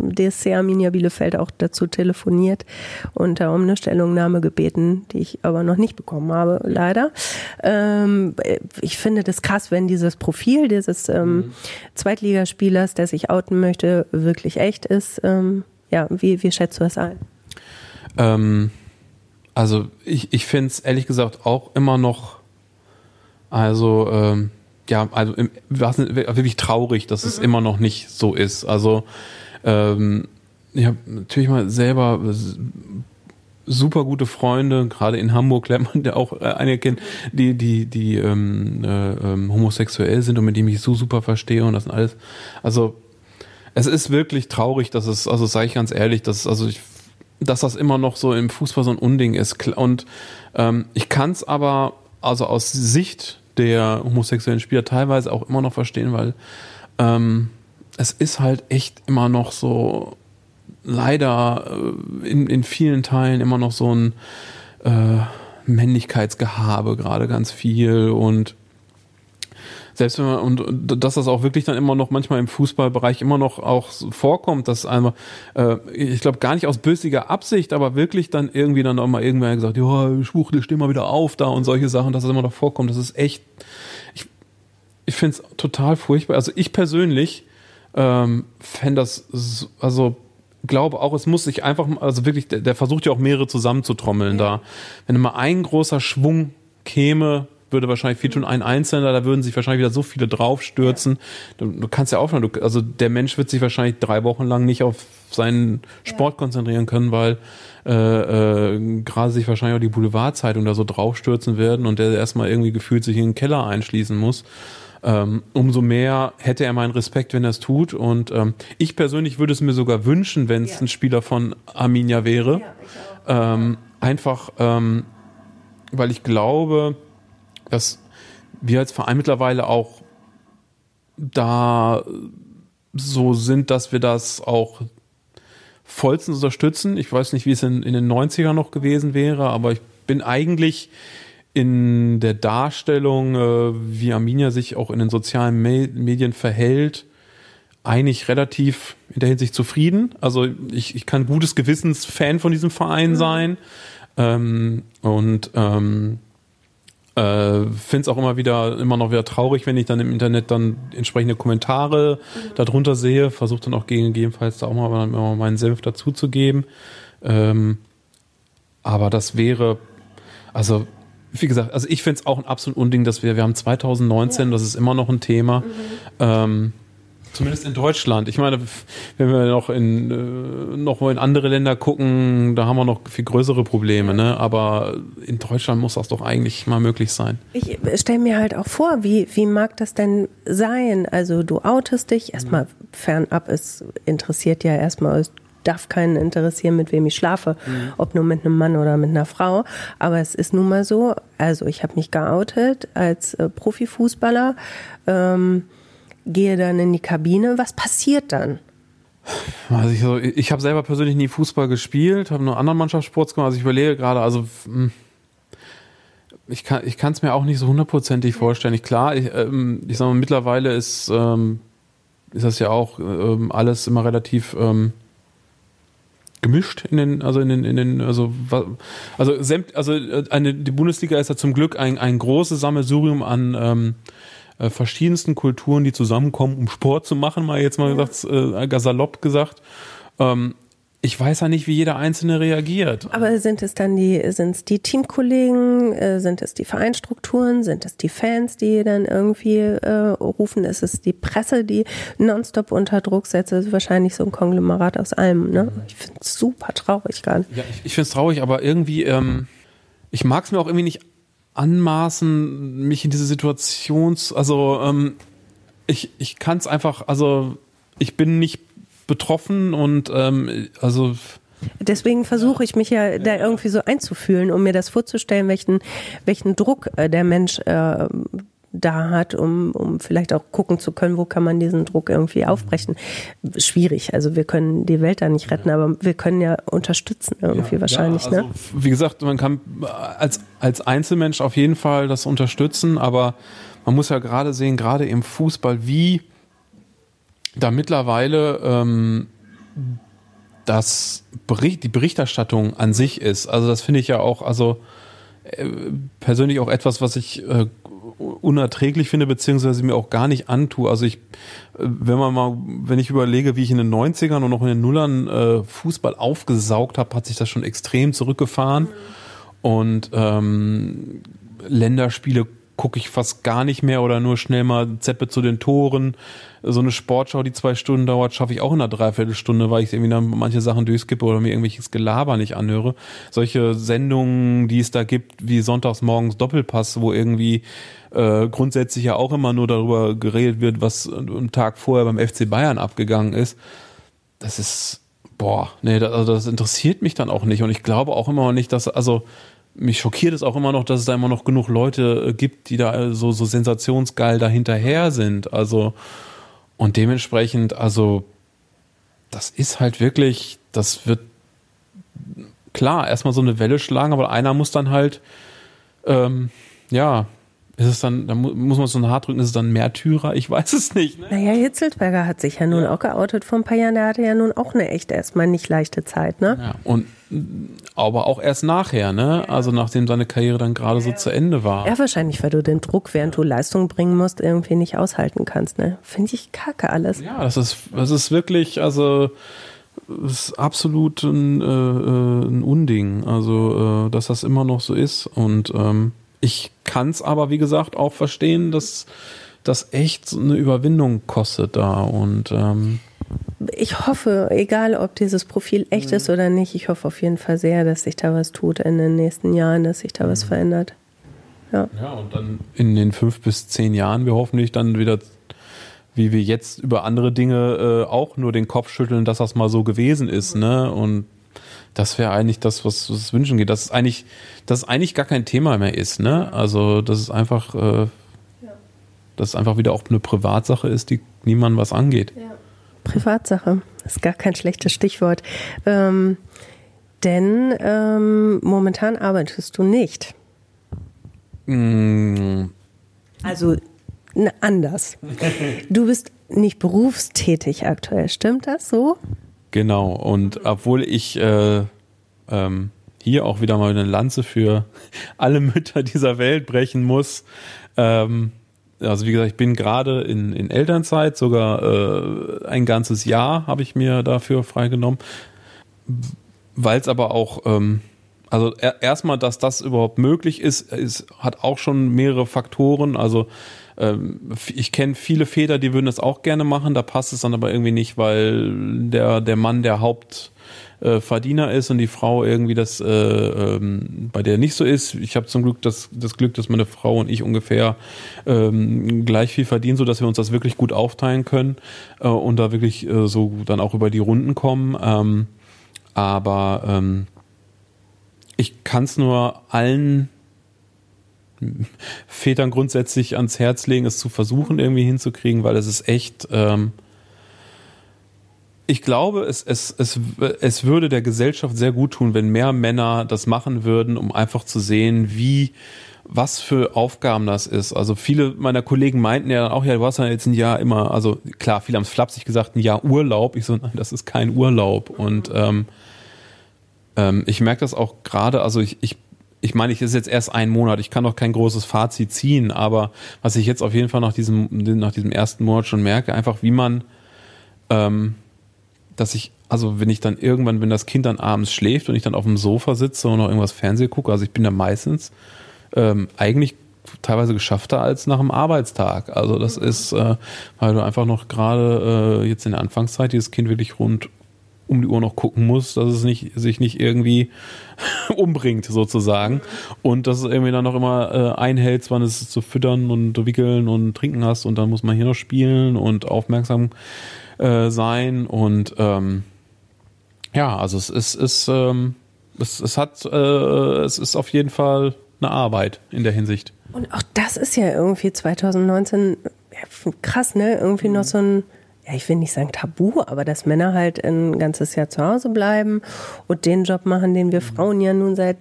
DSC Arminia Bielefeld auch dazu telefoniert und um eine Stellungnahme gebeten, die ich aber noch nicht bekommen habe, leider. Ähm, ich finde das krass, wenn dieses Profil dieses ähm, mhm. Zweitligaspielers, der sich outen möchte, wirklich echt ist. Ähm, ja, wie, wie schätzt du das ein? Ähm, also ich, ich finde es ehrlich gesagt auch immer noch also ähm, ja, also im, wirklich traurig, dass es mhm. immer noch nicht so ist. Also ähm, ich habe natürlich mal selber super gute Freunde, gerade in Hamburg lernt man ja auch äh, einige kennen, die, die, die ähm, äh, ähm, homosexuell sind und mit denen ich so super verstehe und das sind alles. Also es ist wirklich traurig, dass es, also sage ich ganz ehrlich, dass also ich, dass das immer noch so im Fußball so ein Unding ist. Und ähm, ich kann es aber also aus Sicht der homosexuellen Spieler teilweise auch immer noch verstehen, weil ähm, es ist halt echt immer noch so leider äh, in, in vielen Teilen immer noch so ein äh, Männlichkeitsgehabe gerade ganz viel und selbst wenn man, und dass das auch wirklich dann immer noch manchmal im Fußballbereich immer noch auch vorkommt, dass einfach, äh, ich glaube gar nicht aus bösiger Absicht, aber wirklich dann irgendwie dann auch mal irgendwer gesagt, ja, Schwuchtel, steh mal wieder auf da und solche Sachen, dass das immer noch vorkommt, das ist echt, ich, ich finde es total furchtbar. Also ich persönlich ähm, fände das, also glaube auch, es muss sich einfach, also wirklich, der, der versucht ja auch mehrere zusammenzutrommeln ja. da. Wenn mal ein großer Schwung käme, würde wahrscheinlich viel tun. Ein Einzelner, da würden sich wahrscheinlich wieder so viele draufstürzen. Ja. Du, du, kannst ja aufhören. Du, also der Mensch wird sich wahrscheinlich drei Wochen lang nicht auf seinen Sport ja. konzentrieren können, weil äh, äh, gerade sich wahrscheinlich auch die Boulevardzeitung da so draufstürzen werden und der erstmal irgendwie gefühlt sich in den Keller einschließen muss. Ähm, umso mehr hätte er meinen Respekt, wenn er es tut. Und ähm, ich persönlich würde es mir sogar wünschen, wenn es ja. ein Spieler von Arminia wäre. Ja, ähm, einfach, ähm, weil ich glaube, dass wir als Verein mittlerweile auch da so sind, dass wir das auch vollstens unterstützen. Ich weiß nicht, wie es in, in den 90ern noch gewesen wäre, aber ich bin eigentlich in der Darstellung, äh, wie Arminia sich auch in den sozialen Me Medien verhält, eigentlich relativ in der Hinsicht zufrieden. Also ich, ich kann gutes Gewissens Fan von diesem Verein mhm. sein. Ähm, und ähm, äh, Finde es auch immer wieder immer noch wieder traurig, wenn ich dann im Internet dann entsprechende Kommentare mhm. darunter sehe. Versuche dann auch gegebenenfalls da auch mal, mal meinen Senf dazuzugeben. Ähm, aber das wäre, also wie gesagt, also ich finde es auch ein absolut Unding, dass wir, wir haben 2019, ja. das ist immer noch ein Thema. Mhm. Ähm, Zumindest in Deutschland. Ich meine, wenn wir noch in äh, noch mal in andere Länder gucken, da haben wir noch viel größere Probleme, ne? Aber in Deutschland muss das doch eigentlich mal möglich sein. Ich stelle mir halt auch vor, wie, wie mag das denn sein? Also du outest dich, erstmal fernab, es interessiert ja erstmal, es darf keinen interessieren, mit wem ich schlafe, mhm. ob nur mit einem Mann oder mit einer Frau. Aber es ist nun mal so, also ich habe mich geoutet als äh, Profifußballer. Ähm, gehe dann in die Kabine. Was passiert dann? Also ich, ich habe selber persönlich nie Fußball gespielt, habe nur anderen Mannschaftssports gemacht. Also ich überlege gerade, also hm, ich kann ich es mir auch nicht so hundertprozentig vorstellen. Ich, klar, ich, ähm, ich sage mal, mittlerweile ist, ähm, ist das ja auch ähm, alles immer relativ ähm, gemischt in den, also in den, in den, also, also, also äh, eine, die Bundesliga ist ja zum Glück ein, ein großes Sammelsurium an ähm, äh, verschiedensten Kulturen, die zusammenkommen, um Sport zu machen, mal jetzt mal gesagt, äh, salopp gesagt. Ähm, ich weiß ja nicht, wie jeder Einzelne reagiert. Aber sind es dann die, sind es die Teamkollegen, äh, sind es die Vereinsstrukturen, sind es die Fans, die dann irgendwie äh, rufen? Ist es die Presse, die nonstop unter Druck setzt? Das ist wahrscheinlich so ein Konglomerat aus allem. Ne? Ich finde es super traurig gerade. Ja, ich, ich finde es traurig, aber irgendwie, ähm, ich mag es mir auch irgendwie nicht anmaßen, mich in diese Situations, also ähm, ich, ich kann es einfach, also ich bin nicht betroffen und ähm, also Deswegen versuche ich mich ja. da irgendwie so einzufühlen, um mir das vorzustellen, welchen, welchen Druck äh, der Mensch äh, da hat, um, um vielleicht auch gucken zu können, wo kann man diesen Druck irgendwie aufbrechen. Schwierig. Also wir können die Welt da nicht retten, aber wir können ja unterstützen irgendwie ja, wahrscheinlich. Ja, also, ne? Wie gesagt, man kann als, als Einzelmensch auf jeden Fall das unterstützen, aber man muss ja gerade sehen, gerade im Fußball, wie da mittlerweile ähm, das Bericht, die Berichterstattung an sich ist. Also das finde ich ja auch, also äh, persönlich auch etwas, was ich äh, unerträglich finde, beziehungsweise mir auch gar nicht antue. Also ich, wenn man mal, wenn ich überlege, wie ich in den 90ern und noch in den Nullern äh, Fußball aufgesaugt habe, hat sich das schon extrem zurückgefahren. Mhm. Und ähm, Länderspiele gucke ich fast gar nicht mehr oder nur schnell mal Zeppe zu den Toren. So eine Sportschau, die zwei Stunden dauert, schaffe ich auch in einer Dreiviertelstunde, weil ich irgendwie dann manche Sachen durchskippe oder mir irgendwelches Gelaber nicht anhöre. Solche Sendungen, die es da gibt, wie sonntags morgens Doppelpass, wo irgendwie äh, grundsätzlich ja auch immer nur darüber geredet wird, was am Tag vorher beim FC Bayern abgegangen ist. Das ist, boah, nee, das, also das interessiert mich dann auch nicht. Und ich glaube auch immer noch nicht, dass, also mich schockiert es auch immer noch, dass es da immer noch genug Leute äh, gibt, die da äh, so, so sensationsgeil dahinterher sind. Also, und dementsprechend, also, das ist halt wirklich, das wird klar erstmal so eine Welle schlagen, aber einer muss dann halt, ähm, ja, ist es dann, da muss man so ein hart drücken, ist es dann Märtyrer? Ich weiß es nicht. Ne? Naja, Hitzelsberger hat sich ja nun ja. auch geoutet vor ein paar Jahren. Der hatte ja nun auch eine echt erstmal nicht leichte Zeit, ne? Ja, und aber auch erst nachher, ne? Also nachdem seine Karriere dann gerade so zu Ende war. Ja, wahrscheinlich, weil du den Druck, während du Leistung bringen musst, irgendwie nicht aushalten kannst, ne? Finde ich kacke alles. Ja, das ist, das ist wirklich, also ist absolut ein, äh, äh, ein Unding. Also, äh, dass das immer noch so ist. Und ähm, ich kann es aber, wie gesagt, auch verstehen, dass das echt eine Überwindung kostet da. Und ähm, ich hoffe, egal ob dieses Profil echt mhm. ist oder nicht, ich hoffe auf jeden Fall sehr, dass sich da was tut in den nächsten Jahren, dass sich da mhm. was verändert. Ja. ja, und dann in den fünf bis zehn Jahren wir hoffentlich dann wieder, wie wir jetzt über andere Dinge äh, auch nur den Kopf schütteln, dass das mal so gewesen ist, ne? Und das wäre eigentlich das, was es wünschen geht. Dass es eigentlich, dass es eigentlich gar kein Thema mehr ist, ne? Also, dass es einfach, äh, ja. dass es einfach wieder auch eine Privatsache ist, die niemandem was angeht. Ja. Privatsache ist gar kein schlechtes Stichwort. Ähm, denn ähm, momentan arbeitest du nicht. Mm. Also anders. (laughs) Du bist nicht berufstätig aktuell, stimmt das so? Genau, und obwohl ich äh, ähm, hier auch wieder mal eine Lanze für (laughs) alle Mütter dieser Welt brechen muss, ähm, also wie gesagt, ich bin gerade in, in Elternzeit, sogar äh, ein ganzes Jahr habe ich mir dafür freigenommen, weil es aber auch ähm, also er, erstmal, dass das überhaupt möglich ist, ist, hat auch schon mehrere Faktoren. Also ähm, ich kenne viele Väter, die würden das auch gerne machen, da passt es dann aber irgendwie nicht, weil der, der Mann der Haupt äh, ist und die Frau irgendwie das äh, ähm, bei der nicht so ist. Ich habe zum Glück das, das Glück, dass meine Frau und ich ungefähr ähm, gleich viel verdienen, so dass wir uns das wirklich gut aufteilen können äh, und da wirklich äh, so dann auch über die Runden kommen. Ähm, aber ähm, ich kann es nur allen Vätern grundsätzlich ans Herz legen, es zu versuchen irgendwie hinzukriegen, weil es ist echt ähm, ich glaube, es, es, es, es würde der Gesellschaft sehr gut tun, wenn mehr Männer das machen würden, um einfach zu sehen, wie was für Aufgaben das ist. Also viele meiner Kollegen meinten ja dann auch, ja, du hast ja jetzt ein Jahr immer, also klar, viele haben es flapsig gesagt, ein Jahr Urlaub. Ich so, nein, das ist kein Urlaub. Und ähm, ähm, ich merke das auch gerade, also ich, ich ich meine, ich ist jetzt erst ein Monat, ich kann noch kein großes Fazit ziehen, aber was ich jetzt auf jeden Fall nach diesem, nach diesem ersten Monat schon merke, einfach wie man ähm, dass ich, also wenn ich dann irgendwann, wenn das Kind dann abends schläft und ich dann auf dem Sofa sitze und noch irgendwas Fernsehen gucke, also ich bin da meistens ähm, eigentlich teilweise geschaffter als nach einem Arbeitstag. Also das mhm. ist, äh, weil du einfach noch gerade äh, jetzt in der Anfangszeit dieses Kind wirklich rund um die Uhr noch gucken muss, dass es nicht, sich nicht irgendwie (laughs) umbringt sozusagen und dass es irgendwie dann noch immer äh, einhält, wann es zu füttern und wickeln und trinken hast und dann muss man hier noch spielen und aufmerksam äh, sein und ähm, ja, also es ist, ist ähm, es, es hat, äh, es ist auf jeden Fall eine Arbeit in der Hinsicht. Und auch das ist ja irgendwie 2019 ja, krass, ne? Irgendwie noch so ein, ja, ich will nicht sagen Tabu, aber dass Männer halt ein ganzes Jahr zu Hause bleiben und den Job machen, den wir mhm. Frauen ja nun seit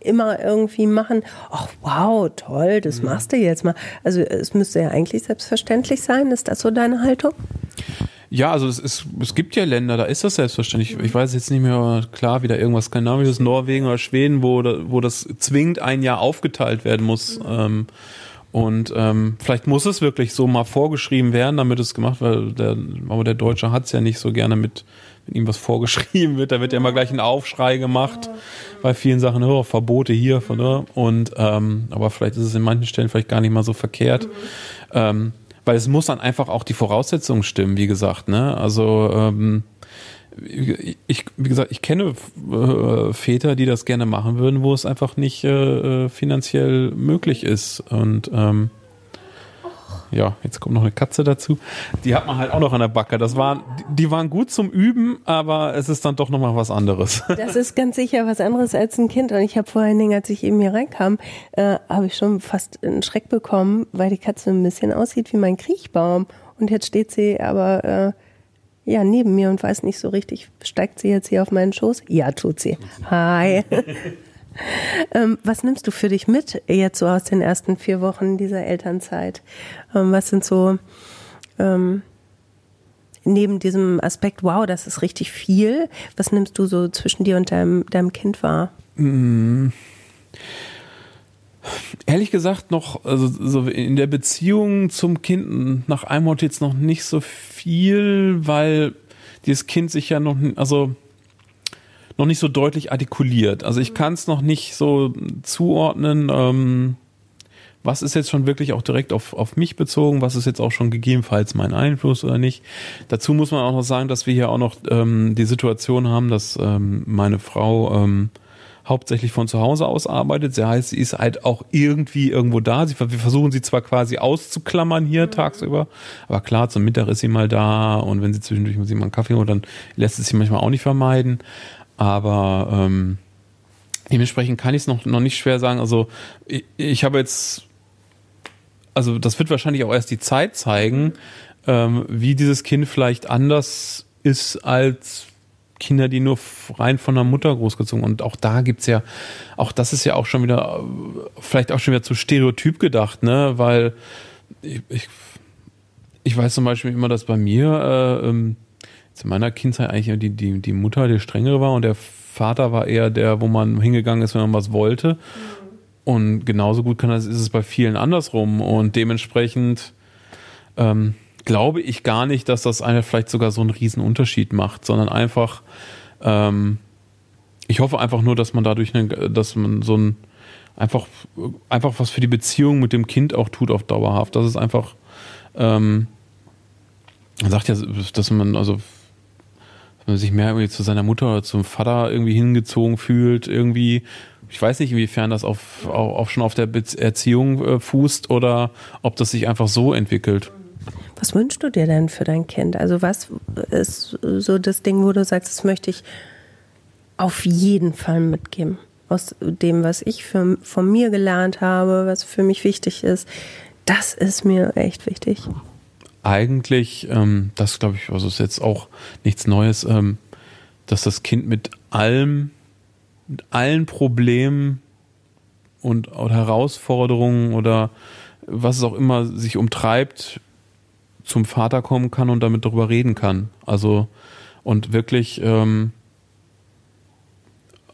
immer irgendwie machen. Ach wow, toll, das mhm. machst du jetzt mal. Also es müsste ja eigentlich selbstverständlich sein. Ist das so deine Haltung? Ja, also es, ist, es gibt ja Länder, da ist das selbstverständlich. Ich weiß jetzt nicht mehr klar, wieder irgendwas skandinavisches, Norwegen oder Schweden, wo, wo das zwingend ein Jahr aufgeteilt werden muss. Mhm. Ähm, und ähm, vielleicht muss es wirklich so mal vorgeschrieben werden, damit es gemacht wird. Der, aber der Deutsche hat es ja nicht so gerne mit, wenn ihm was vorgeschrieben wird. Da wird ja immer gleich ein Aufschrei gemacht bei vielen Sachen, oh, Verbote hier, ne? Und ähm, aber vielleicht ist es in manchen Stellen vielleicht gar nicht mal so verkehrt. Mhm. Ähm, weil es muss dann einfach auch die Voraussetzungen stimmen, wie gesagt, ne? Also ähm, ich, wie gesagt, ich kenne äh, Väter, die das gerne machen würden, wo es einfach nicht äh, äh finanziell möglich ist. Und ähm, ja, jetzt kommt noch eine Katze dazu. Die hat man halt auch noch an der Backe. Das waren, die waren gut zum Üben, aber es ist dann doch nochmal was anderes. (laughs) Das ist ganz sicher was anderes als ein Kind. Und ich habe vor allen Dingen, als ich eben hier reinkam, äh, habe ich schon fast einen Schreck bekommen, weil die Katze ein bisschen aussieht wie mein Kriechbaum. Und jetzt steht sie aber äh, ja neben mir und weiß nicht so richtig, steigt sie jetzt hier auf meinen Schoß? Ja, tut sie. Hi. (laughs) Ähm, was nimmst du für dich mit jetzt so aus den ersten vier Wochen dieser Elternzeit? Ähm, was sind so ähm, neben diesem Aspekt, wow, das ist richtig viel, was nimmst du so zwischen dir und deinem, deinem Kind wahr? Mm. Ehrlich gesagt noch, also so in der Beziehung zum Kind nach einem Ort jetzt noch nicht so viel, weil dieses Kind sich ja noch, also noch nicht so deutlich artikuliert. Also ich mhm. kann es noch nicht so zuordnen, ähm, was ist jetzt schon wirklich auch direkt auf, auf mich bezogen, was ist jetzt auch schon gegebenenfalls mein Einfluss oder nicht. Dazu muss man auch noch sagen, dass wir hier auch noch ähm, die Situation haben, dass ähm, meine Frau ähm, hauptsächlich von zu Hause aus arbeitet. Das heißt, sie ist halt auch irgendwie irgendwo da. Sie, wir versuchen sie zwar quasi auszuklammern hier mhm. tagsüber, aber klar, zum Mittag ist sie mal da und wenn sie zwischendurch mal einen Kaffee holt, dann lässt es sie manchmal auch nicht vermeiden. Aber ähm, dementsprechend kann ich es noch, noch nicht schwer sagen. Also ich, ich habe jetzt, also das wird wahrscheinlich auch erst die Zeit zeigen, ähm, wie dieses Kind vielleicht anders ist als Kinder, die nur rein von der Mutter großgezogen. Und auch da gibt's ja, auch das ist ja auch schon wieder, vielleicht auch schon wieder zu stereotyp gedacht, ne? Weil ich, ich, ich weiß zum Beispiel immer, dass bei mir äh, ähm, zu meiner Kindheit eigentlich die, die, die Mutter der strengere war und der Vater war eher der, wo man hingegangen ist, wenn man was wollte. Und genauso gut kann das, ist es bei vielen andersrum. Und dementsprechend ähm, glaube ich gar nicht, dass das eine vielleicht sogar so einen riesen Unterschied macht, sondern einfach, ähm, ich hoffe einfach nur, dass man dadurch, eine, dass man so ein einfach, einfach was für die Beziehung mit dem Kind auch tut auf dauerhaft. Das ist einfach, ähm, man sagt ja, dass man, also, dass man sich mehr irgendwie zu seiner Mutter oder zum Vater irgendwie hingezogen fühlt, irgendwie. Ich weiß nicht, inwiefern das auf, auch, schon auf der Erziehung äh, fußt oder ob das sich einfach so entwickelt. Was wünschst du dir denn für dein Kind? Also was ist so das Ding, wo du sagst, das möchte ich auf jeden Fall mitgeben? Aus dem, was ich für, von mir gelernt habe, was für mich wichtig ist, das ist mir echt wichtig. Eigentlich, ähm, das glaube ich, also ist jetzt auch nichts Neues, ähm, dass das Kind mit allem, mit allen Problemen und Herausforderungen oder was es auch immer sich umtreibt, zum Vater kommen kann und damit darüber reden kann. Also und wirklich, ähm,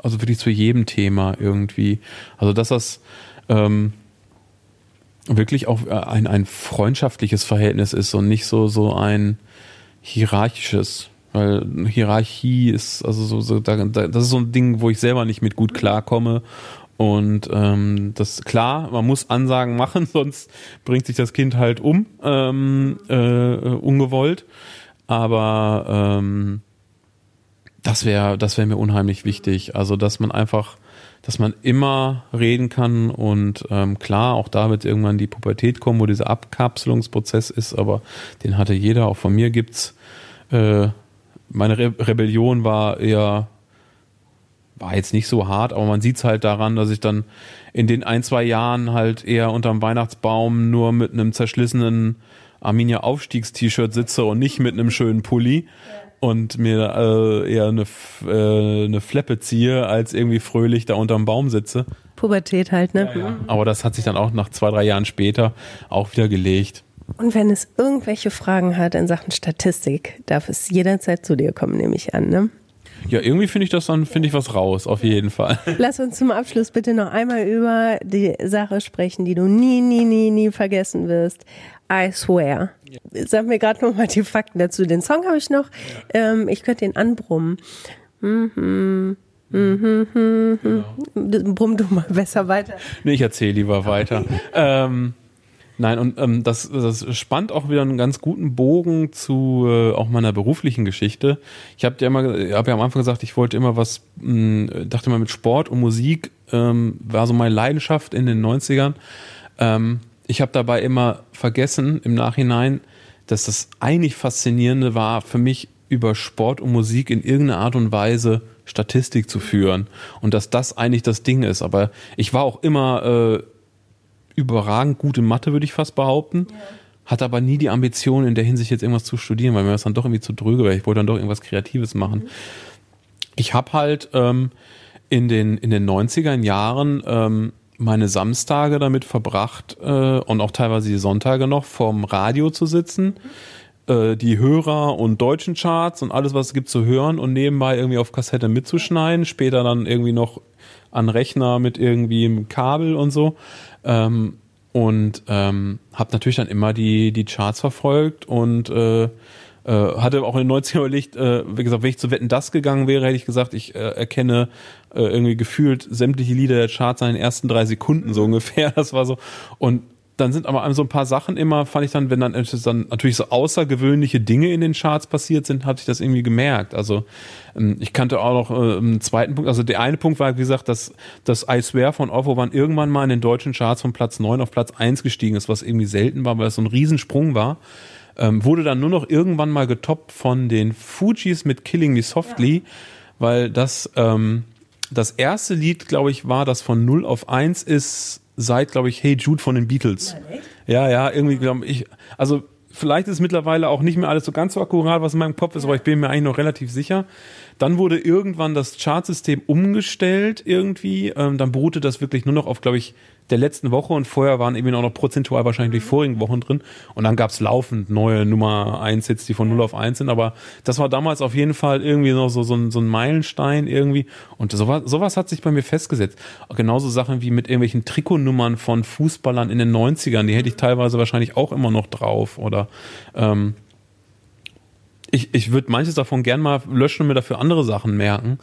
also wirklich zu jedem Thema irgendwie. Also dass das ähm, wirklich auch ein, ein freundschaftliches Verhältnis ist und nicht so, so ein hierarchisches. Weil Hierarchie ist, also so, so da, das ist so ein Ding, wo ich selber nicht mit gut klarkomme und ähm, das klar, man muss Ansagen machen, (laughs) sonst bringt sich das Kind halt um, ähm, äh, ungewollt. Aber ähm, das wäre, das wäre mir unheimlich wichtig. Also, dass man einfach, dass man immer reden kann und ähm, klar, auch da wird irgendwann die Pubertät kommen, wo dieser Abkapselungsprozess ist, aber den hatte jeder, auch von mir gibt's. Äh, meine Re Rebellion war eher war jetzt nicht so hart, aber man sieht es halt daran, dass ich dann in den ein, zwei Jahren halt eher unterm Weihnachtsbaum nur mit einem zerschlissenen Arminia Aufstiegst-T-Shirt sitze und nicht mit einem schönen Pulli ja. und mir äh, eher eine, äh, eine Fleppe ziehe, als irgendwie fröhlich da unterm Baum sitze. Pubertät halt, ne? Ja, ja. Aber das hat sich dann auch nach zwei, drei Jahren später auch wieder gelegt. Und wenn es irgendwelche Fragen hat in Sachen Statistik, darf es jederzeit zu dir kommen, nehme ich an, ne? Ja, irgendwie finde ich das dann, finde ich was raus, auf jeden Fall. Lass uns zum Abschluss bitte noch einmal über die Sache sprechen, die du nie, nie, nie, nie vergessen wirst. I swear. Sag mir gerade noch mal die Fakten dazu. Den Song habe ich noch. Ja. Ähm, ich könnte den anbrummen. Mhm. Mhm, mhm, genau. Brumm du mal besser weiter. Nee, ich erzähle lieber weiter. ähm, Nein, und ähm, das, das spannt auch wieder einen ganz guten Bogen zu äh, auch meiner beruflichen Geschichte. Ich habe ja immer, habe ja am Anfang gesagt, ich wollte immer was, mh, hm, dachte mal mit Sport und Musik ähm, war so meine Leidenschaft in den 90ern. Ähm, ich habe dabei immer vergessen im Nachhinein, dass das eigentlich Faszinierende war für mich über Sport und Musik in irgendeiner Art und Weise Statistik zu führen und dass das eigentlich das Ding ist. Aber ich war auch immer äh, überragend gute Mathe, würde ich fast behaupten. Ja. Hatte aber nie die Ambition, in der Hinsicht jetzt irgendwas zu studieren, weil mir das dann doch irgendwie zu dröge wäre. Ich wollte dann doch irgendwas Kreatives machen. Mhm. Ich habe halt ähm, in, den, in den 90er Jahren ähm, meine Samstage damit verbracht äh, und auch teilweise die Sonntage noch vorm Radio zu sitzen. Mhm. die Hörer und deutschen Charts und alles, was es gibt zu hören und nebenbei irgendwie auf Kassette mitzuschneiden, später dann irgendwie noch an Rechner mit irgendwie einem Kabel und so. Ähm, und ähm, habe natürlich dann immer die, die Charts verfolgt und äh, äh, hatte auch in den 90ern überlegt, äh, wie gesagt, wenn ich zu Wetten das gegangen wäre, hätte ich gesagt, ich äh, erkenne äh, irgendwie gefühlt sämtliche Lieder der Charts in den ersten drei Sekunden so ungefähr. (laughs) Das war so. Und dann sind aber so ein paar Sachen immer, fand ich dann, wenn dann, dann natürlich so außergewöhnliche Dinge in den Charts passiert sind, hatte ich das irgendwie gemerkt. Also ähm, ich kannte auch noch äh, einen zweiten Punkt. Also der eine Punkt war, wie gesagt, dass das I Swear von Ovo One irgendwann mal in den deutschen Charts von Platz 9 auf Platz 1 gestiegen ist, was irgendwie selten war, weil es so ein Riesensprung war. Ähm, wurde dann nur noch irgendwann mal getoppt von den Fujis mit Killing Me Softly, ja. weil das ähm, das erste Lied, glaube ich, war, das von 0 auf 1 ist seit, glaube ich, Hey Jude von den Beatles. Ja, ja, irgendwie glaube ich, also vielleicht ist mittlerweile auch nicht mehr alles so ganz so akkurat, was in meinem Kopf ist, aber ich bin mir eigentlich noch relativ sicher. Dann wurde irgendwann das Chartsystem umgestellt irgendwie. Ähm, dann beruhte das wirklich nur noch auf, glaube ich, der letzten Woche und vorher waren eben auch noch prozentual wahrscheinlich die mhm. vorigen Wochen drin. Und dann gab's laufend neue Nummer 1 Hits, die von 0 auf 1 sind. Aber das war damals auf jeden Fall irgendwie noch so, so, ein, so ein Meilenstein irgendwie. Und sowas, sowas hat sich bei mir festgesetzt. Genauso Sachen wie mit irgendwelchen Trikotnummern von Fußballern in den 90ern, die hätte ich teilweise wahrscheinlich auch immer noch drauf. Oder ähm, ich, ich würde manches davon gern mal löschen und mir dafür andere Sachen merken.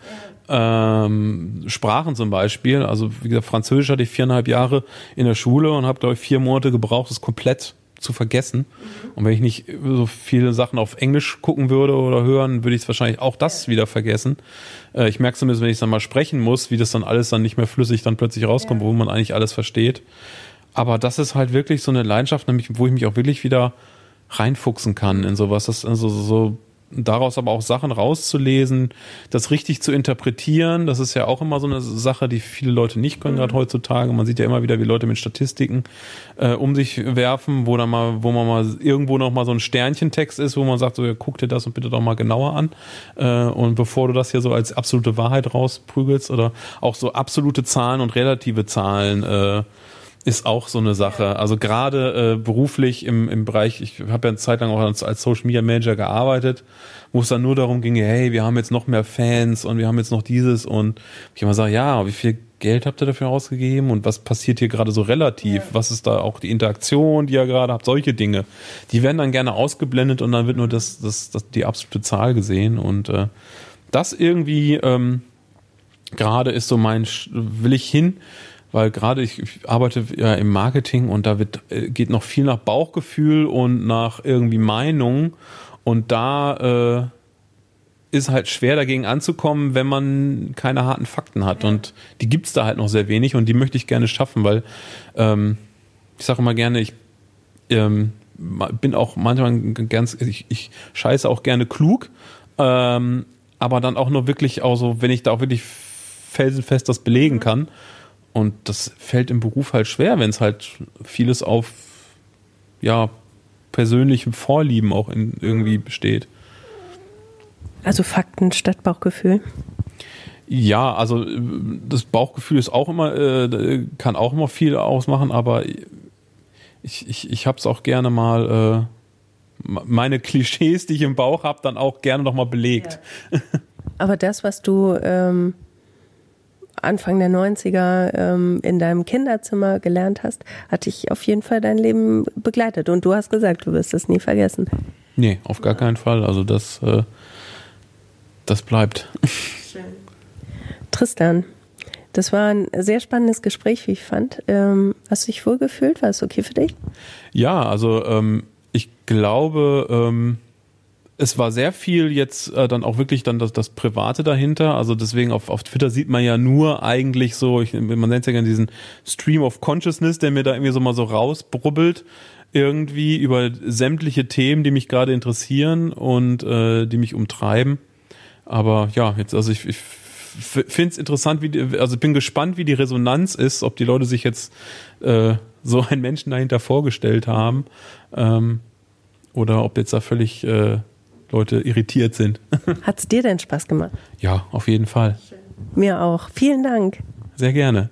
Ähm, Sprachen zum Beispiel. Also wie gesagt, Französisch hatte ich viereinhalb Jahre in der Schule und habe, glaube ich, vier Monate gebraucht, das komplett zu vergessen. Und wenn ich nicht so viele Sachen auf Englisch gucken würde oder hören, würde ich wahrscheinlich auch das wieder vergessen. Äh, ich merke zumindest, wenn ich es dann mal sprechen muss, wie das dann alles dann nicht mehr flüssig dann plötzlich rauskommt, ja. wo man eigentlich alles versteht. Aber das ist halt wirklich so eine Leidenschaft, nämlich, wo ich mich auch wirklich wieder reinfuchsen kann in sowas. Das also so daraus aber auch Sachen rauszulesen, das richtig zu interpretieren, das ist ja auch immer so eine Sache, die viele Leute nicht können, mhm. gerade heutzutage. Man sieht ja immer wieder, wie Leute mit Statistiken äh, um sich werfen, wo dann mal, wo man mal irgendwo noch mal so ein Sternchentext ist, wo man sagt, so ja, guck dir das und bitte doch mal genauer an. Äh, und bevor du das hier so als absolute Wahrheit rausprügelst oder auch so absolute Zahlen und relative Zahlen äh, ist auch so eine Sache. Also gerade äh, beruflich im, im Bereich, ich habe ja eine Zeit lang auch als, als Social Media Manager gearbeitet, wo es dann nur darum ging, hey, wir haben jetzt noch mehr Fans und wir haben jetzt noch dieses und ich immer sage, ja, wie viel Geld habt ihr dafür ausgegeben und was passiert hier gerade so relativ? Ja. Was ist da auch die Interaktion, die ihr gerade habt? Solche Dinge. Die werden dann gerne ausgeblendet und dann wird nur das, das, das die absolute Zahl gesehen und äh, das irgendwie ähm, gerade ist so mein, will ich hin, weil gerade ich, ich, arbeite ja im Marketing und da wird, äh, geht noch viel nach Bauchgefühl und nach irgendwie Meinung. Und da äh, ist halt schwer dagegen anzukommen, wenn man keine harten Fakten hat. Und die gibt's da halt noch sehr wenig und die möchte ich gerne schaffen, weil ähm, ich sage immer gerne, ich ähm, bin auch manchmal ganz, ich, ich scheiße auch gerne klug, ähm, aber dann auch nur wirklich auch so, wenn ich da auch wirklich felsenfest das belegen kann. Und das fällt im Beruf halt schwer, wenn es halt vieles auf ja, persönlichem Vorlieben auch in, irgendwie besteht. Also Fakten statt Bauchgefühl? Ja, also das Bauchgefühl ist auch immer, äh, kann auch immer viel ausmachen, aber ich, ich, ich habe es auch gerne mal, äh, meine Klischees, die ich im Bauch habe, dann auch gerne nochmal belegt. Ja. Aber das, was du ähm, Anfang der 90er ähm, in deinem Kinderzimmer gelernt hast, hat dich auf jeden Fall dein Leben begleitet. Und du hast gesagt, du wirst es nie vergessen. Nee, auf gar keinen Fall. Also das, äh, das bleibt. Schön. Tristan, das war ein sehr spannendes Gespräch, wie ich fand. Ähm, hast du dich wohl gefühlt? War es okay für dich? Ja, also ähm, ich glaube, ähm, es war sehr viel jetzt äh, dann auch wirklich dann das, das Private dahinter. Also deswegen auf, auf Twitter sieht man ja nur eigentlich so, ich, man nennt es ja gerne diesen Stream of Consciousness, der mir da irgendwie so mal so rausbrubbelt irgendwie über sämtliche Themen, die mich gerade interessieren und äh, die mich umtreiben. Aber ja, jetzt also ich, ich finde es interessant, wie die, also bin gespannt, wie die Resonanz ist, ob die Leute sich jetzt äh, so einen Menschen dahinter vorgestellt haben ähm, oder ob jetzt da völlig äh, Leute irritiert sind. (laughs) Hat es dir denn Spaß gemacht? Ja, auf jeden Fall. Mir auch. Vielen Dank. Sehr gerne.